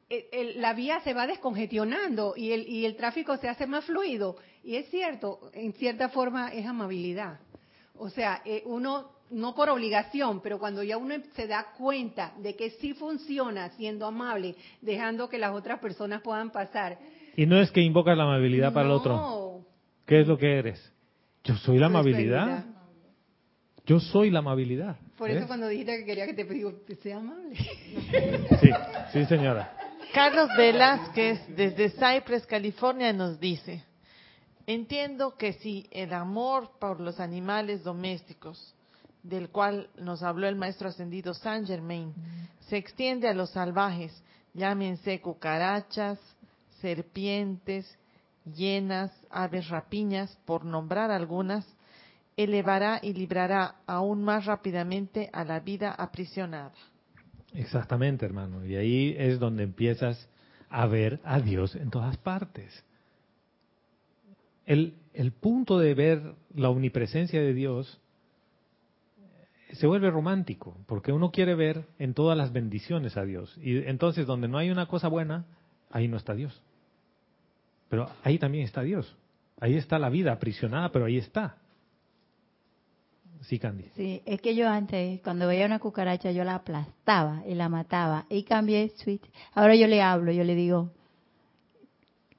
el- el- la vía se va descongestionando y el, y el tráfico se hace más fluido. Y es cierto, en cierta forma es amabilidad. O sea, eh, uno, no por obligación, pero cuando ya uno se da cuenta de que sí funciona siendo amable, dejando que las otras personas puedan pasar. Y no es que invocas la amabilidad para el otro. No, ¿Qué es lo que eres? Yo soy la amabilidad. Yo soy la amabilidad. Por eso cuando dijiste que quería que te digo, que sea amable. Sí, sí, señora. Carlos Velázquez, desde Cypress, California, nos dice, entiendo que si el amor por los animales domésticos, del cual nos habló el maestro ascendido Saint Germain, se extiende a los salvajes, llámense cucarachas, serpientes, hienas, aves rapiñas, por nombrar algunas, elevará y librará aún más rápidamente a la vida aprisionada. Exactamente, hermano. Y ahí es donde empiezas a ver a Dios en todas partes. El, el punto de ver la omnipresencia de Dios eh, se vuelve romántico, porque uno quiere ver en todas las bendiciones a Dios. Y entonces donde no hay una cosa buena, ahí no está Dios. Pero ahí también está Dios. Ahí está la vida aprisionada, pero ahí está. Sí, Candy. Sí, es que yo antes, cuando veía una cucaracha, yo la aplastaba y la mataba. Y cambié sweet. Ahora yo le hablo, yo le digo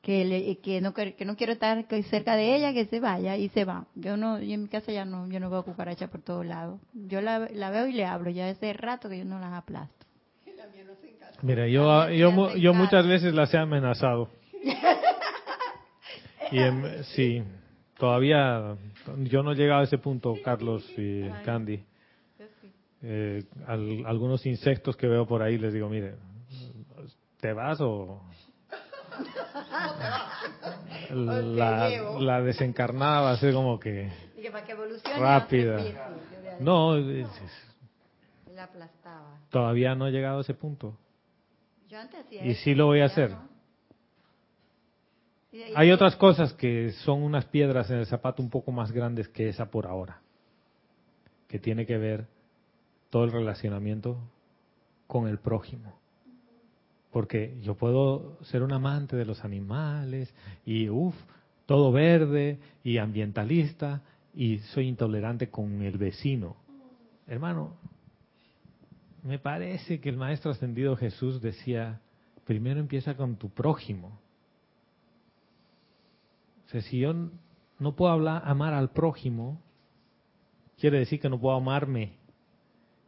que, le- que, no, que no quiero estar cerca de ella, que se vaya y se va. Yo no, yo en mi casa ya no, yo no veo cucaracha por todos lados. Yo la, la veo y le hablo. Ya hace rato que yo no las aplasto. Mira, yo, yo, yo muchas veces las he amenazado. Y em, sí, todavía yo no he llegado a ese punto, Carlos y Candy. Eh, al- algunos insectos que veo por ahí les digo, mire, ¿te vas o...? La, la desencarnada va a ser como que Y que para que evolucione rápida. No, La aplastaba. todavía no he llegado a ese punto. Yo antes hacía Y sí lo voy a hacer. no. Hay otras cosas que son unas piedras en el zapato un poco más grandes que esa por ahora, que tiene que ver todo el relacionamiento con el prójimo. Porque yo puedo ser un amante de los animales y, uff, todo verde y ambientalista y soy intolerante con el vecino. Hermano, me parece que el Maestro Ascendido Jesús decía, primero empieza con tu prójimo. O sea, si yo no puedo hablar, amar al prójimo, quiere decir que no puedo amarme.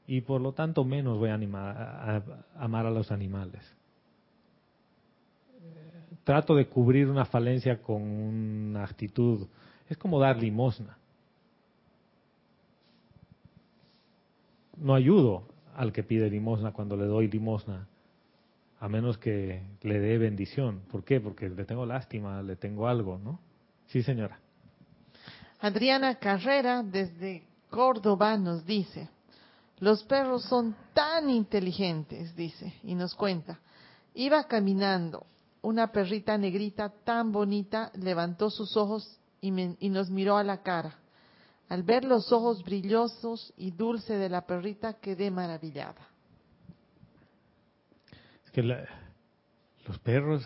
Y por lo tanto menos voy a, animar, a, a- amar a los animales. Trato de cubrir una falencia con una actitud. Es como dar limosna. No ayudo al que pide limosna cuando le doy limosna, a menos que le dé bendición. ¿Por qué? Porque le tengo lástima, le tengo algo, ¿no? Sí, señora. Adriana Carrera desde Córdoba nos dice, los perros son tan inteligentes, dice, y nos cuenta. Iba caminando, una perrita negrita tan bonita levantó sus ojos y, me- y nos miró a la cara. Al ver los ojos brillosos y dulce de la perrita quedé maravillada. Es que la- los perros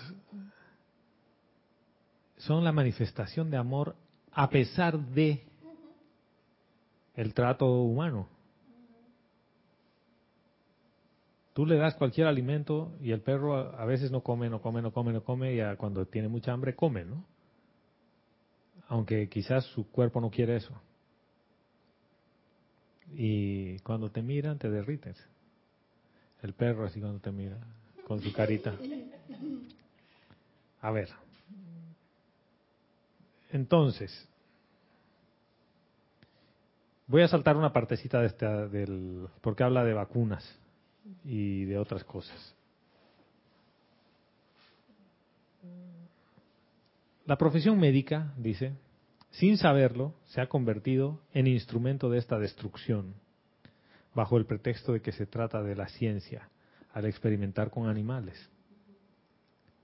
son la manifestación de amor a pesar de el trato humano. Tú le das cualquier alimento y el perro a, veces no come, no come, no come, no come y cuando tiene mucha hambre come, ¿no? Aunque quizás su cuerpo no quiere eso. Y cuando te miran te derrites. El perro así cuando te mira, con su carita. A ver. Entonces, voy a saltar una partecita de esta, del, porque habla de vacunas y de otras cosas. La profesión médica, dice, sin saberlo, se ha convertido en instrumento de esta destrucción, bajo el pretexto de que se trata de la ciencia, al experimentar con animales,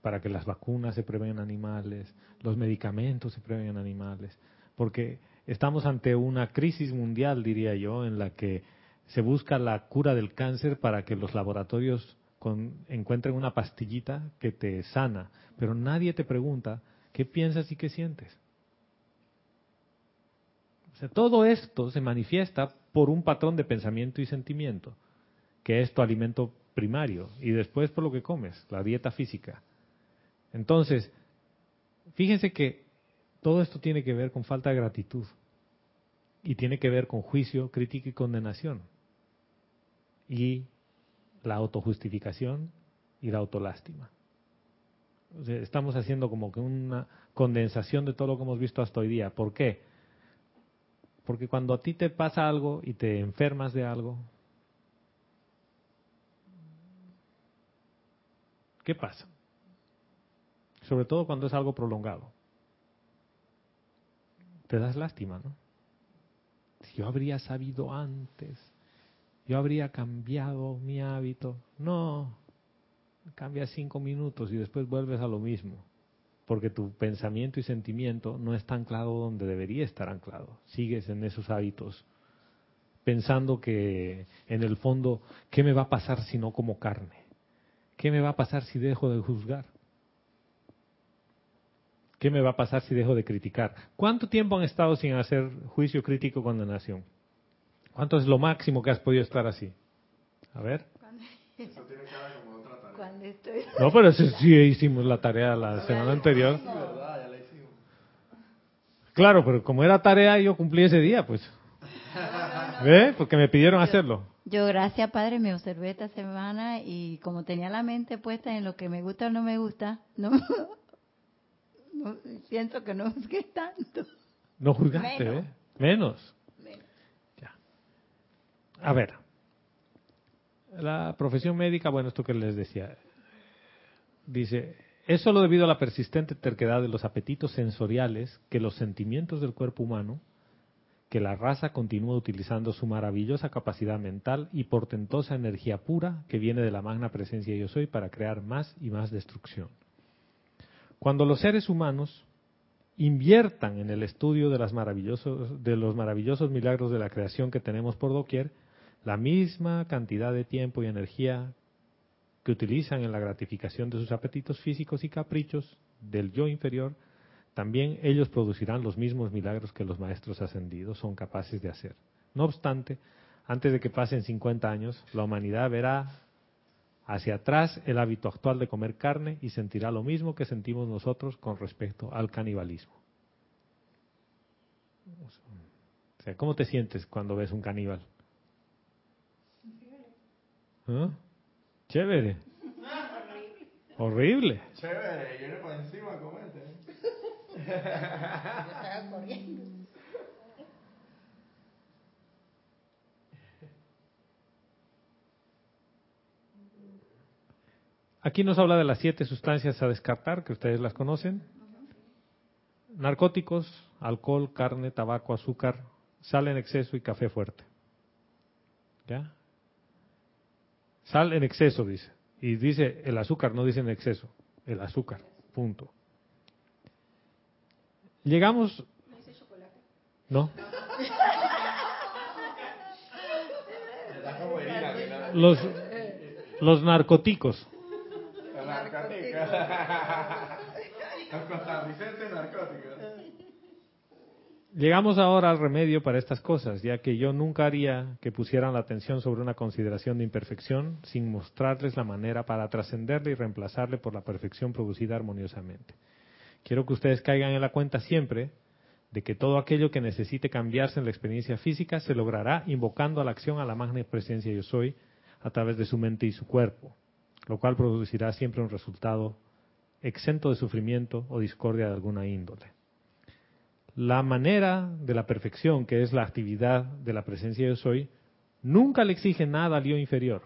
para que las vacunas se prueben en animales, los medicamentos se prueben en animales, porque estamos ante una crisis mundial, diría yo, en la que se busca la cura del cáncer para que los laboratorios encuentren una pastillita que te sana, pero nadie te pregunta qué piensas y qué sientes. O sea, todo esto se manifiesta por un patrón de pensamiento y sentimiento, que es tu alimento primario, y después por lo que comes, la dieta física. Entonces, fíjense que todo esto tiene que ver con falta de gratitud y tiene que ver con juicio, crítica y condenación. Y la autojustificación y la autolástima. Estamos haciendo como que una condensación de todo lo que hemos visto hasta hoy día. ¿Por qué? Porque cuando a ti te pasa algo y te enfermas de algo, ¿qué pasa? Sobre todo cuando es algo prolongado. Te das lástima, ¿no? Yo habría sabido antes, yo habría cambiado mi hábito. No, cambias cinco minutos y después vuelves a lo mismo, porque tu pensamiento y sentimiento no está anclado donde debería estar anclado. Sigues en esos hábitos, pensando que en el fondo, ¿qué me va a pasar si no como carne? ¿Qué me va a pasar si dejo de juzgar? ¿Qué me va a pasar si dejo de criticar? ¿Cuánto tiempo han estado sin hacer juicio crítico condenación? ¿Cuánto es lo máximo que has podido estar así? A ver. Cuando estoy... No, pero ese sí hicimos la tarea la semana anterior. Claro, pero como era tarea yo cumplí ese día, pues. ¿Ve? Porque me pidieron hacerlo. Yo, gracias Padre, me observé esta semana y como tenía la mente puesta en lo que me gusta o no me gusta, no, no siento que no juzgué tanto. No juzgaste, Menos. ¿ve? Menos. Ya. A ver. La profesión médica, bueno, esto que les decía. Dice, es solo debido a la persistente terquedad de los apetitos sensoriales que los sentimientos del cuerpo humano, que la raza continúa utilizando su maravillosa capacidad mental y portentosa energía pura que viene de la magna presencia yo soy para crear más y más destrucción. Cuando los seres humanos inviertan en el estudio de, las de los maravillosos milagros de la creación que tenemos por doquier, la misma cantidad de tiempo y energía que utilizan en la gratificación de sus apetitos físicos y caprichos del yo inferior, también ellos producirán los mismos milagros que los maestros ascendidos son capaces de hacer. No obstante, antes de que pasen 50 años, la humanidad verá hacia atrás el hábito actual de comer carne y sentirá lo mismo que sentimos nosotros con respecto al canibalismo. O sea, ¿cómo te sientes cuando ves un caníbal? ¿Ah? Chévere. Horrible. Chévere, viene por encima, comete. Aquí nos habla de las siete sustancias a descartar, que ustedes las conocen. Narcóticos, alcohol, carne, tabaco, azúcar, sal en exceso y café fuerte. ¿Ya? Sal en exceso, dice. Y dice el azúcar, no dice en exceso. El azúcar, punto. Llegamos... ¿No? No. los, los narcóticos. Los costarricenses narcóticos. Llegamos ahora al remedio para estas cosas, ya que yo nunca haría que pusieran la atención sobre una consideración de imperfección sin mostrarles la manera para trascenderle y reemplazarle por la perfección producida armoniosamente. Quiero que ustedes caigan en la cuenta siempre de que todo aquello que necesite cambiarse en la experiencia física se logrará invocando a la acción a la magna presencia yo soy a través de su mente y su cuerpo, lo cual producirá siempre un resultado exento de sufrimiento o discordia de alguna índole. La manera de la perfección, que es la actividad de la presencia yo soy, nunca le exige nada al yo inferior,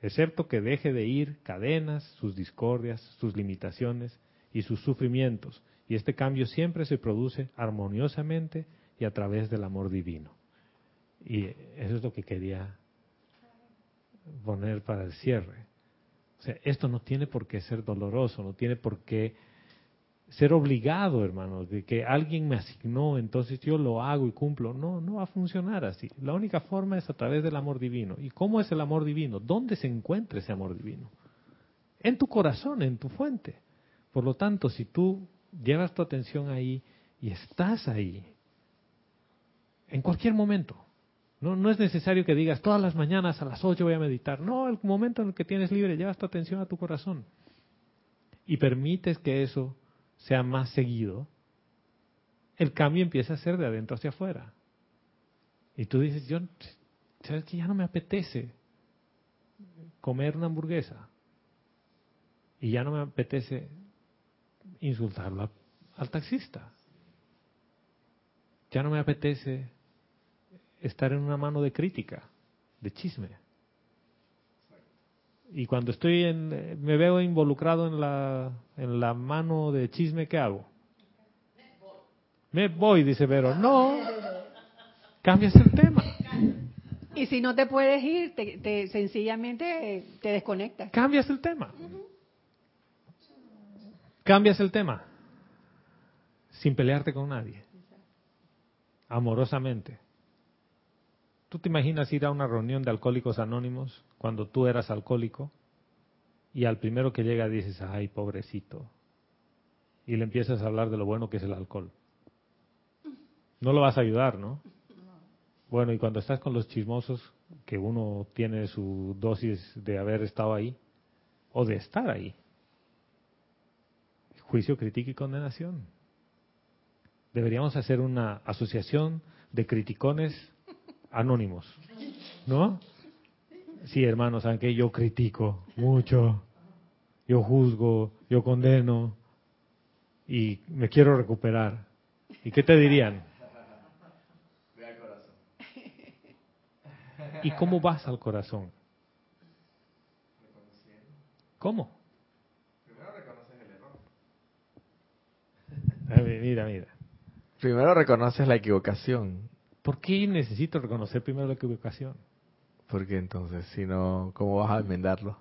excepto que deje de ir cadenas, sus discordias, sus limitaciones y sus sufrimientos, y este cambio siempre se produce armoniosamente y a través del amor divino. Y eso es lo que quería poner para el cierre. O sea, esto no tiene por qué ser doloroso, no tiene por qué ser obligado, hermanos, de que alguien me asignó, entonces yo lo hago y cumplo. No, no va a funcionar así. La única forma es a través del amor divino. ¿Y cómo es el amor divino? ¿Dónde se encuentra ese amor divino? En tu corazón, en tu fuente. Por lo tanto, si tú llevas tu atención ahí y estás ahí, en cualquier momento, no, no es necesario que digas todas las mañanas a las 8 voy a meditar. No, el momento en el que tienes libre, llevas tu atención a tu corazón y permites que eso sea más seguido, el cambio empieza a ser de adentro hacia afuera. Y tú dices, yo, ¿sabes que ya no me apetece comer una hamburguesa? Y ya no me apetece insultarlo al taxista. Ya no me apetece estar en una mano de crítica, de chisme. Y cuando estoy en, me veo involucrado en la, en la mano de chisme, ¿qué hago? Me voy, dice Vero. No, cambias el tema. Y si no te puedes ir, te, te- sencillamente te desconectas. Cambias el tema. Cambias el tema. Sin pelearte con nadie. Amorosamente. ¿Tú te imaginas ir a una reunión de alcohólicos anónimos cuando tú eras alcohólico y al primero que llega dices, ay, pobrecito? Y le empiezas a hablar de lo bueno que es el alcohol. No lo vas a ayudar, ¿no? Bueno, y cuando estás con los chismosos, que uno tiene su dosis de haber estado ahí, o de estar ahí. Juicio, crítica y condenación. Deberíamos hacer una asociación de criticones anónimos, ¿no? Sí, hermanos, saben que yo critico mucho, yo juzgo, yo condeno y me quiero recuperar. ¿Y qué te dirían? ¿Y cómo vas al corazón? ¿Cómo? A ver, mira, mira. Primero reconoces la equivocación, ¿Por qué necesito reconocer primero la equivocación? porque entonces, si no, ¿cómo vas a enmendarlo?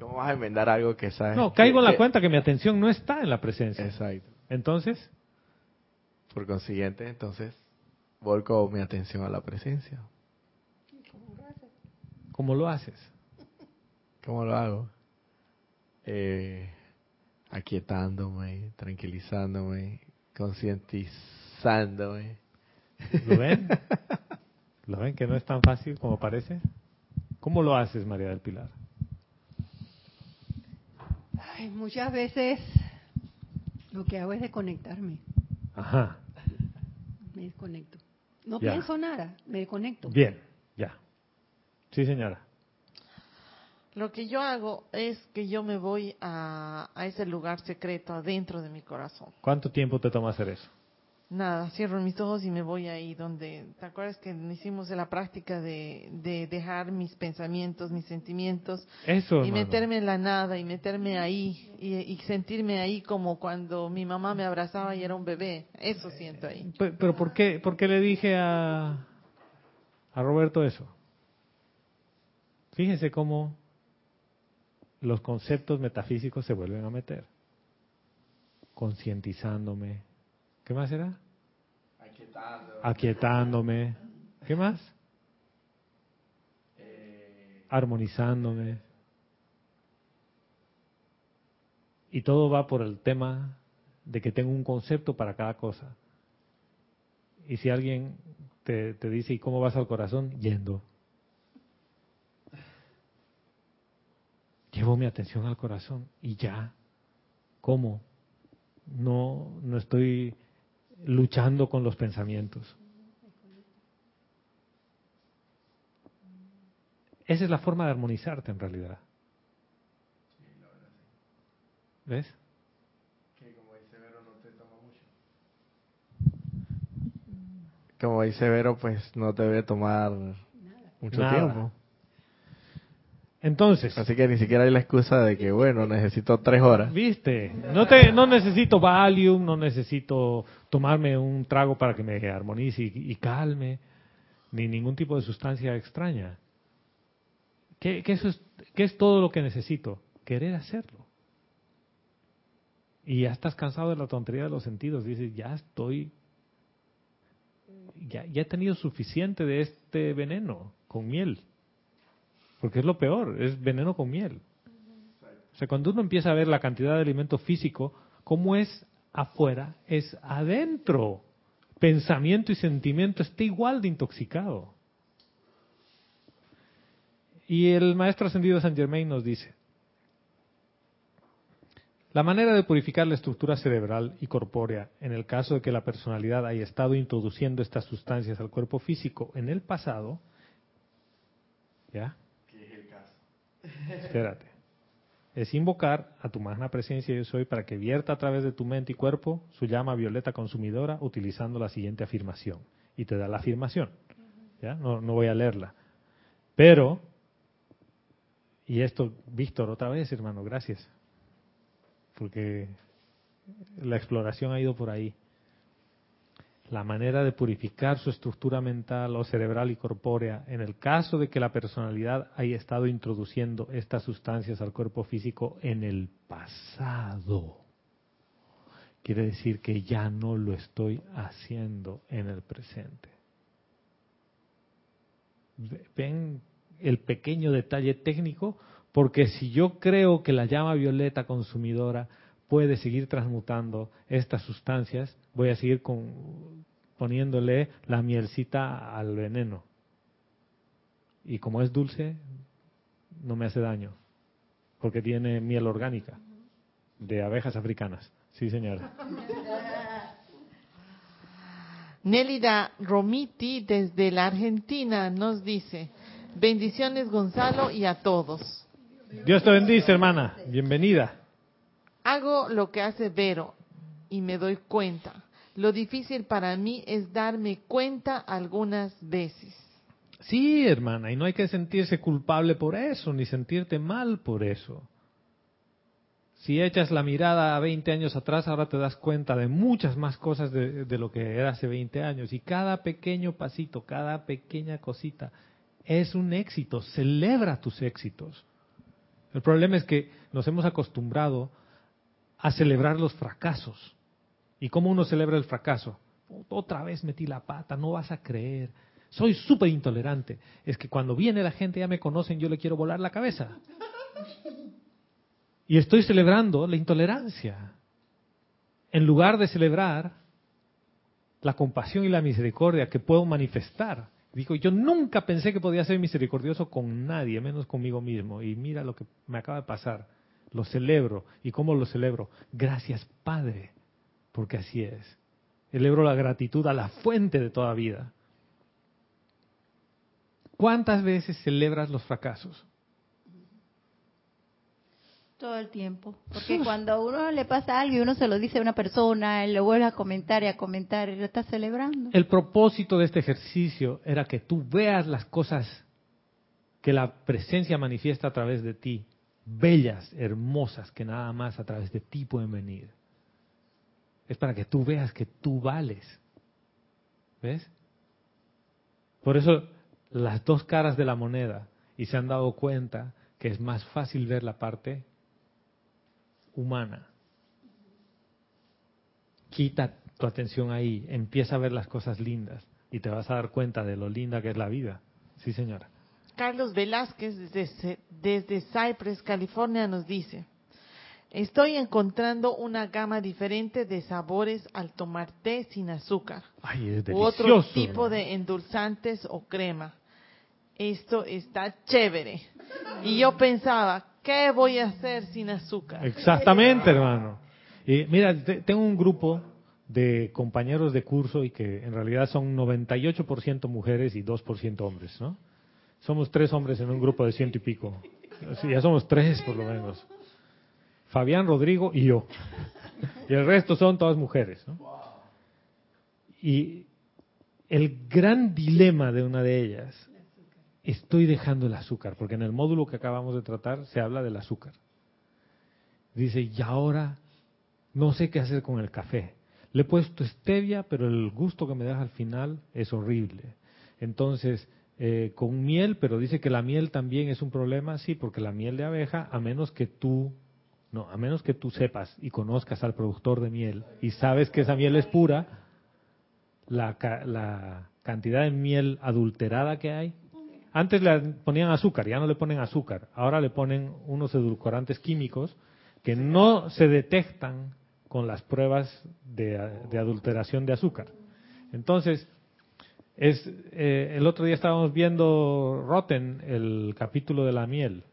¿Cómo vas a enmendar algo que sabes? No, caigo en que- la cuenta que mi atención no está en la presencia. Exacto. Entonces, Por consiguiente, entonces, volco mi atención a la presencia. ¿cómo lo haces? ¿Cómo lo hago? Eh, aquietándome, tranquilizándome, concientizándome. ¿Lo ven? ¿Lo ven que no es tan fácil como parece? ¿Cómo lo haces, María del Pilar? Ay, muchas veces lo que hago es desconectarme. Ajá. Me desconecto. No Ya. pienso nada, me desconecto. Bien, ya. Sí, señora. Lo que yo hago es que yo me voy a, a ese lugar secreto adentro de mi corazón. ¿Cuánto tiempo te toma hacer eso? Nada, cierro mis ojos y me voy ahí donde, ¿te acuerdas que hicimos la práctica de, de dejar mis pensamientos, mis sentimientos Eso, y hermano. meterme en la nada y meterme ahí y, y sentirme ahí como cuando mi mamá me abrazaba y era un bebé? Eso siento ahí. Pe- Pero ¿por qué, por qué le dije a, a Roberto eso? Fíjense cómo los conceptos metafísicos se vuelven a meter. Concientizándome. ¿Qué más era? Aquietándome. ¿Qué más? armonizándome. Y todo va por el tema de que tengo un concepto para cada cosa. Y si alguien te, te dice, ¿y cómo vas al corazón? Yendo. Llevo mi atención al corazón y ya. ¿Cómo? No, no estoy luchando con los pensamientos. Esa es la forma de armonizarte en realidad. ¿Ves? Como dice Vero, pues no te debe tomar mucho Nada. tiempo. Entonces, Así que ni siquiera hay la excusa de que, bueno, necesito tres horas. viste, no te, no necesito Valium, no necesito tomarme un trago para que me armonice y, y calme, ni ningún tipo de sustancia extraña. ¿Qué, qué eso es, ¿Qué es todo lo que necesito? Querer hacerlo. Y ya estás cansado de la tontería de los sentidos. Dices, ya estoy, ya, ya he tenido suficiente de este veneno con miel. Porque es lo peor, es veneno con miel. O sea, cuando uno empieza a ver la cantidad de alimento físico, como es afuera, es adentro. Pensamiento y sentimiento está igual de intoxicado. Y el maestro ascendido San Germain nos dice, la manera de purificar la estructura cerebral y corpórea, en el caso de que la personalidad haya estado introduciendo estas sustancias al cuerpo físico en el pasado, ¿ya? Espérate. Es invocar a tu magna presencia yo soy para que vierta a través de tu mente y cuerpo su llama violeta consumidora utilizando la siguiente afirmación. Y te da la afirmación. ¿Ya? No, no voy a leerla. Pero, y esto, Víctor, otra vez, hermano, gracias. Porque la exploración ha ido por ahí. La manera de purificar su estructura mental o cerebral y corpórea en el caso de que la personalidad haya estado introduciendo estas sustancias al cuerpo físico en el pasado. Quiere decir que ya no lo estoy haciendo en el presente. ¿Ven el pequeño detalle técnico? Porque si yo creo que la llama violeta consumidora puede seguir transmutando estas sustancias, voy a seguir con, poniéndole la mielcita al veneno. Y como es dulce, no me hace daño, porque tiene miel orgánica de abejas africanas. Sí, señora. Nélida Romiti desde la Argentina nos dice, bendiciones Gonzalo y a todos. Dios te bendice, hermana. Bienvenida. Hago lo que hace Vero y me doy cuenta. Lo difícil para mí es darme cuenta algunas veces. Sí, hermana, y no hay que sentirse culpable por eso, ni sentirte mal por eso. Si echas la mirada a 20 años atrás, ahora te das cuenta de muchas más cosas de, lo que era hace 20 años. Y cada pequeño pasito, cada pequeña cosita es un éxito. Celebra tus éxitos. El problema es que nos hemos acostumbrado a celebrar los fracasos. ¿Y cómo uno celebra el fracaso? Otra vez metí la pata, no vas a creer. Soy súper intolerante. Es que cuando viene la gente, ya me conocen, yo le quiero volar la cabeza. Y estoy celebrando la intolerancia. En lugar de celebrar la compasión y la misericordia que puedo manifestar. Digo, yo nunca pensé que podía ser misericordioso con nadie, menos conmigo mismo. Y mira lo que me acaba de pasar. Lo celebro. ¿Y cómo lo celebro? Gracias, Padre, porque así es. Celebro la gratitud a la fuente de toda vida. ¿Cuántas veces celebras los fracasos? Todo el tiempo. Porque cuando a uno le pasa algo y uno se lo dice a una persona, él lo vuelve a comentar y a comentar y lo está celebrando. El propósito de este ejercicio era que tú veas las cosas que la presencia manifiesta a través de ti, bellas, hermosas, que nada más a través de ti pueden venir. Es para que tú veas que tú vales. ¿Ves? Por eso las dos caras de la moneda, y se han dado cuenta que es más fácil ver la parte humana. Quita tu atención ahí, empieza a ver las cosas lindas y te vas a dar cuenta de lo linda que es la vida. Sí, señora. Carlos Velázquez desde, desde Cypress, California, nos dice, estoy encontrando una gama diferente de sabores al tomar té sin azúcar Ay, es u otro tipo de endulzantes o crema. Esto está chévere. Y yo pensaba, ¿qué voy a hacer sin azúcar? Exactamente, hermano. Y mira, te- tengo un grupo de compañeros de curso y que en realidad son 98% mujeres y 2% hombres, ¿no? Somos tres hombres en un grupo de ciento y pico. Ya somos tres por lo menos. Fabián, Rodrigo y yo. Y el resto son todas mujeres, ¿no? Y el gran dilema de una de ellas, estoy dejando el azúcar, porque en el módulo que acabamos de tratar se habla del azúcar. Dice, y ahora no sé qué hacer con el café. Le he puesto stevia, pero el gusto que me deja al final es horrible. Entonces, eh, con miel, pero dice que la miel también es un problema, sí, porque la miel de abeja, a menos que tú, no, a menos que tú sepas y conozcas al productor de miel y sabes que esa miel es pura, la, la cantidad de miel adulterada que hay. Antes le ponían azúcar, ya no le ponen azúcar. Ahora le ponen unos edulcorantes químicos que no se detectan con las pruebas de adulteración de azúcar. Entonces, es eh, el otro día estábamos viendo Rotten, el capítulo de la miel,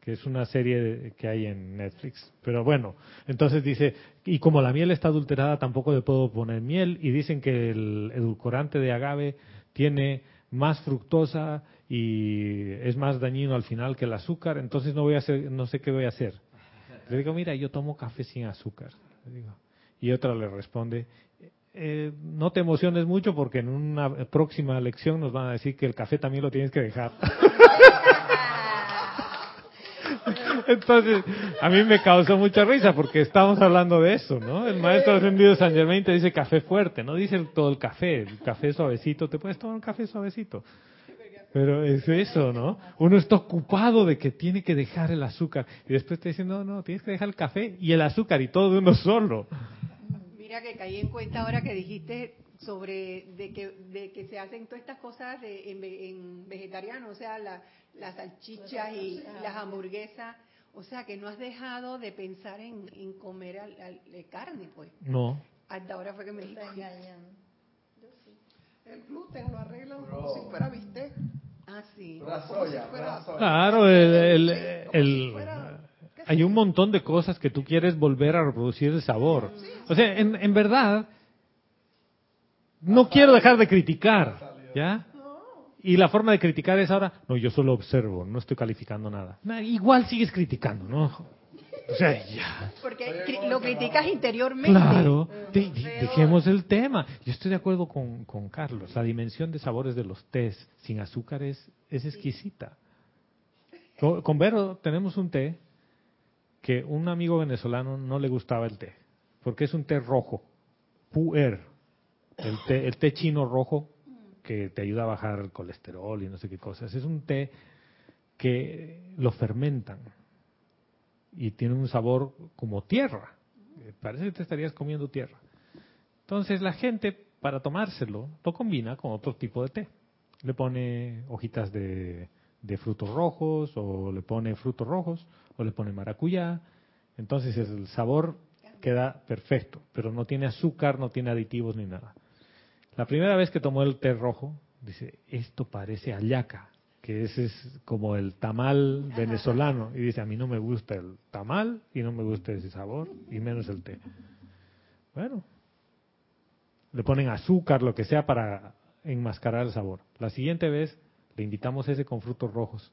que es una serie que hay en Netflix. Pero bueno, entonces dice, y como la miel está adulterada, tampoco le puedo poner miel, y dicen que el edulcorante de agave tiene más fructosa y es más dañino al final que el azúcar, entonces no voy a hacer, no sé qué voy a hacer. Le digo, mira, yo tomo café sin azúcar. le digo. Y otra le responde, eh, no te emociones mucho porque en una próxima lección nos van a decir que el café también lo tienes que dejar. Entonces, a mí me causó mucha risa porque estamos hablando de eso, ¿no? El maestro ascendido San Germain te dice café fuerte, no dice todo el café, el café suavecito, te puedes tomar un café suavecito. Pero es eso, ¿no? Uno está ocupado de que tiene que dejar el azúcar y después te dicen, no, no, tienes que dejar el café y el azúcar y todo de uno solo. Mira que caí en cuenta ahora que dijiste sobre de que, de que se hacen todas estas cosas de, en, ve- en vegetariano, o sea, la- las salchichas y las hamburguesas, o sea, que no has dejado de pensar en, en comer al- al- eh, carne, pues. No, Hasta ahora fue que me di cuenta. El gluten lo arreglan como si fuera bistec. Ah, sí. Como si fuera... Claro, el, el- hay un montón de cosas que tú quieres volver a reproducir el sabor. O sea, en, en verdad, no quiero dejar de criticar, ¿ya? Y la forma de criticar es ahora, no, yo solo observo, no estoy calificando nada. Nah, igual sigues criticando, ¿no? O sea, ya. Porque cri- lo criticas interiormente. Claro, de- de- dejemos el tema. Yo estoy de acuerdo con, con Carlos. La dimensión de sabores de los tés sin azúcar es, es exquisita. Con, con Vero tenemos un té que un amigo venezolano no le gustaba el té, porque es un té rojo, puer, el té, el té chino rojo que te ayuda a bajar el colesterol y no sé qué cosas. Es un té que lo fermentan y tiene un sabor como tierra. Eh, Parece que te estarías comiendo tierra. Entonces la gente, para tomárselo, lo combina con otro tipo de té. Le pone hojitas de, de frutos rojos, o le pone frutos rojos, o le pone maracuyá. Entonces el sabor queda perfecto, pero no tiene azúcar, no tiene aditivos ni nada. La primera vez que tomó el té rojo, dice, esto parece ayaca, que ese es como el tamal venezolano. Y dice, a mí no me gusta el tamal y no me gusta ese sabor, y menos el té. Bueno, le ponen azúcar, lo que sea, para enmascarar el sabor. La siguiente vez le invitamos ese con frutos rojos.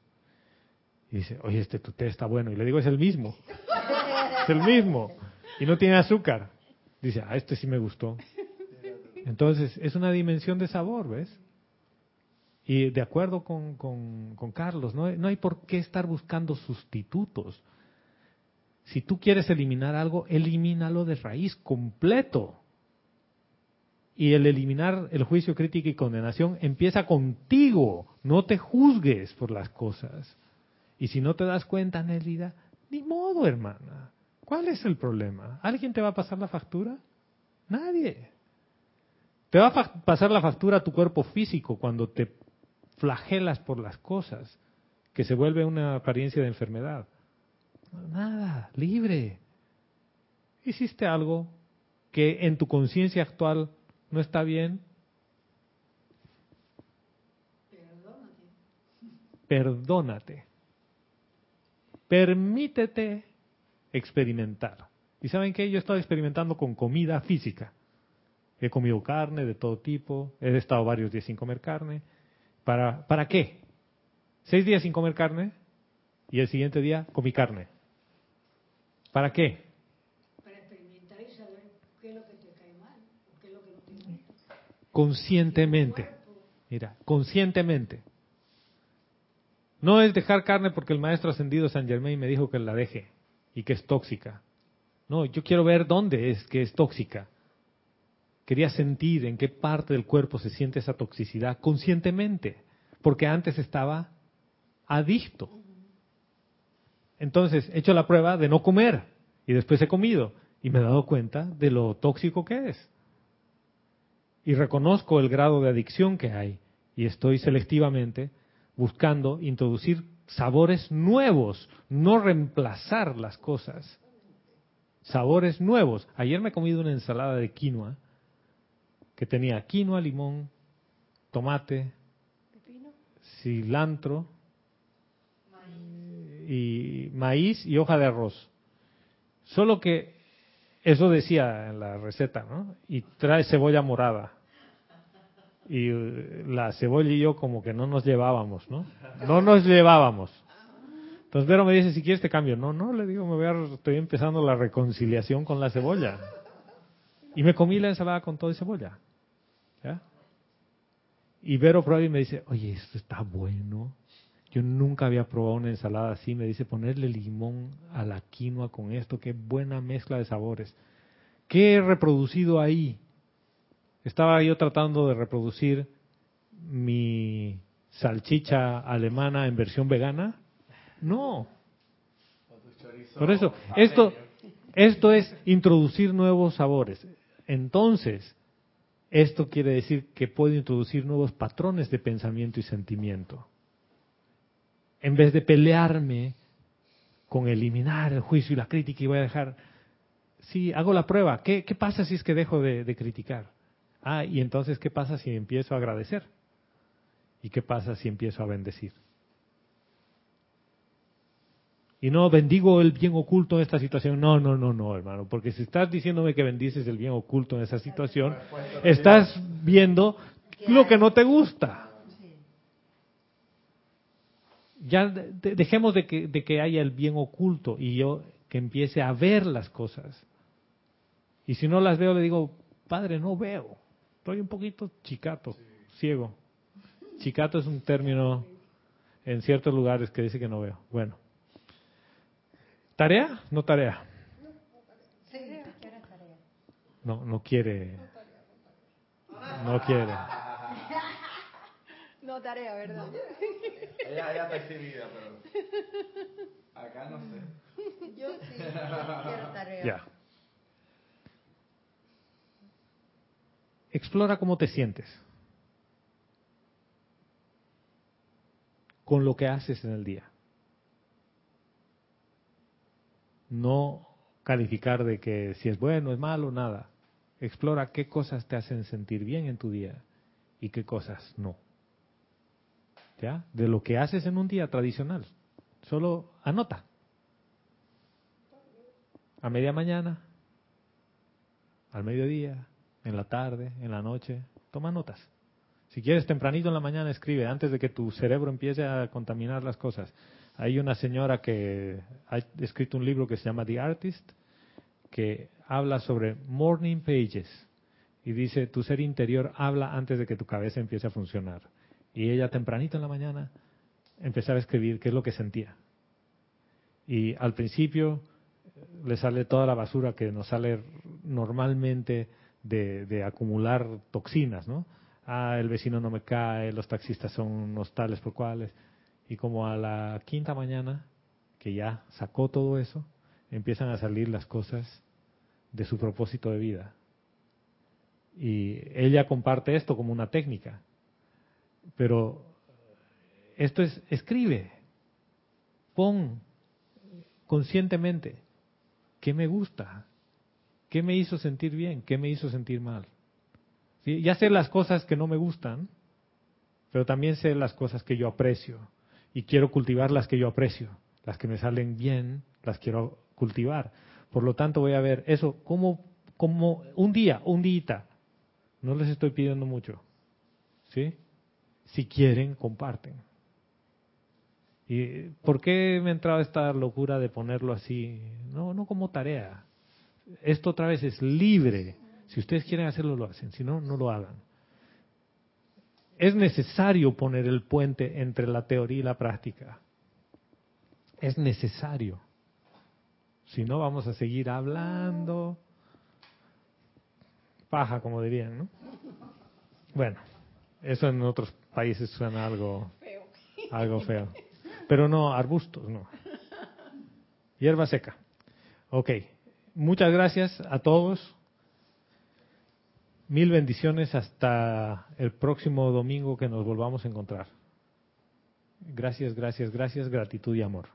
Y dice, oye, este tu té está bueno. Y le digo, es el mismo. Es el mismo. Y no tiene azúcar. Dice, ah, este sí me gustó. Entonces, es una dimensión de sabor, ¿ves? Y de acuerdo con, con, Carlos, no no hay por qué estar buscando sustitutos. Si tú quieres eliminar algo, elimínalo de raíz completo. Y el eliminar el juicio, crítica y condenación empieza contigo. No te juzgues por las cosas. Y si no te das cuenta, Nélida, ni modo, hermana. ¿Cuál es el problema? ¿Alguien te va a pasar la factura? Nadie. Te va a pasar la factura a tu cuerpo físico cuando te flagelas por las cosas. que se vuelve una apariencia de enfermedad. Nada, libre. Hiciste algo que en tu conciencia actual no está bien. Perdónate. Permítete experimentar. ¿Y saben qué? Yo he estado experimentando con comida física. He comido carne de todo tipo, he estado varios días sin comer carne. ¿Para, ¿Para qué? Seis días sin comer carne y el siguiente día comí carne. ¿Para qué? Para experimentar y saber qué es lo que te cae mal, o qué es lo que no te. Conscientemente. Mira, conscientemente. No es dejar carne porque el maestro ascendido San Germain me dijo que la deje y que es tóxica. No, yo quiero ver dónde es que es tóxica. Quería sentir en qué parte del cuerpo se siente esa toxicidad conscientemente, porque antes estaba adicto. Entonces, he hecho la prueba de no comer y después he comido y me he dado cuenta de lo tóxico que es. Y reconozco el grado de adicción que hay y estoy selectivamente buscando introducir sabores nuevos, no reemplazar las cosas. Sabores nuevos. Ayer me he comido una ensalada de quinoa que tenía quinoa, limón, tomate, cilantro y maíz y hoja de arroz. Solo que eso decía en la receta, ¿no? Y trae cebolla morada. Y eh, la cebolla y yo como que no nos llevábamos, ¿no? No nos llevábamos. Entonces Vero me dice, si quieres te cambio. No, no, le digo, me voy a, estoy empezando la reconciliación con la cebolla. Y me comí la ensalada con todo y cebolla. Y Vero prueba y me dice, oye, esto está bueno. Yo nunca había probado una ensalada así. Me dice, ponerle limón a la quinoa con esto. Qué buena mezcla de sabores. ¿Qué he reproducido ahí? Estaba yo tratando de reproducir mi salchicha alemana en versión vegana. No. Por eso, esto, esto es introducir nuevos sabores. Entonces, esto quiere decir que puedo introducir nuevos patrones de pensamiento y sentimiento. En vez de pelearme con eliminar el juicio y la crítica y voy a dejar, sí, hago la prueba. ¿Qué, pasa si es que dejo de, de criticar? Ah, y entonces, ¿qué pasa si empiezo a agradecer? ¿Y qué pasa si empiezo a bendecir? Y no bendigo el bien oculto en esta situación. No, no, no, no, hermano. Porque si estás diciéndome que bendices el bien oculto en esa situación, estás viendo lo que no te gusta. Ya de- dejemos de que, de que haya el bien oculto y yo que empiece a ver las cosas. Y si no las veo, le digo, padre, no veo. Estoy un poquito chicato, ciego. Chicato es un término en ciertos lugares que dice que no veo. Bueno. ¿Tarea? No tarea. No, no quiere. No quiere. No tarea, ¿verdad? Ella, ella está exhibida, pero. Acá no sé. Yo sí quiero tarea. Ya. Explora cómo te sientes con lo que haces en el día. No calificar de que si es bueno, es malo, nada. Explora qué cosas te hacen sentir bien en tu día y qué cosas no. ¿Ya? De lo que haces en un día tradicional. Solo anota. A media mañana, al mediodía, en la tarde, en la noche, toma notas. Si quieres tempranito en la mañana escribe antes de que tu cerebro empiece a contaminar las cosas. Hay una señora que ha escrito un libro que se llama The Artist que habla sobre morning pages y dice tu ser interior habla antes de que tu cabeza empiece a funcionar. Y ella tempranito en la mañana empezaba a escribir qué es lo que sentía. Y al principio le sale toda la basura que nos sale normalmente de, acumular toxinas, ¿no? Ah, el vecino no me cae, los taxistas son unos tales por cuales. Y como a la quinta mañana, que ya sacó todo eso, empiezan a salir las cosas de su propósito de vida. Y ella comparte esto como una técnica. Pero esto es, escribe, pon conscientemente qué me gusta, qué me hizo sentir bien, qué me hizo sentir mal. ¿Sí? Ya sé las cosas que no me gustan, pero también sé las cosas que yo aprecio y quiero cultivar las que yo aprecio, las que me salen bien, las quiero cultivar. Por lo tanto, voy a ver eso como, como un día, un día. No les estoy pidiendo mucho. ¿Sí? Si quieren, comparten. ¿Y por qué me ha entrado esta locura de ponerlo así? No, no como tarea. Esto otra vez es libre. Si ustedes quieren hacerlo, lo hacen. Si no, no lo hagan. Es necesario poner el puente entre la teoría y la práctica. Es necesario. Si no, vamos a seguir hablando. Paja, como dirían, ¿no? Bueno, eso en otros países suena algo algo feo. Pero no, arbustos, no. Hierba seca. Ok. Muchas gracias a todos. Mil bendiciones hasta el próximo domingo que nos volvamos a encontrar. Gracias, gracias, gracias, gratitud y amor.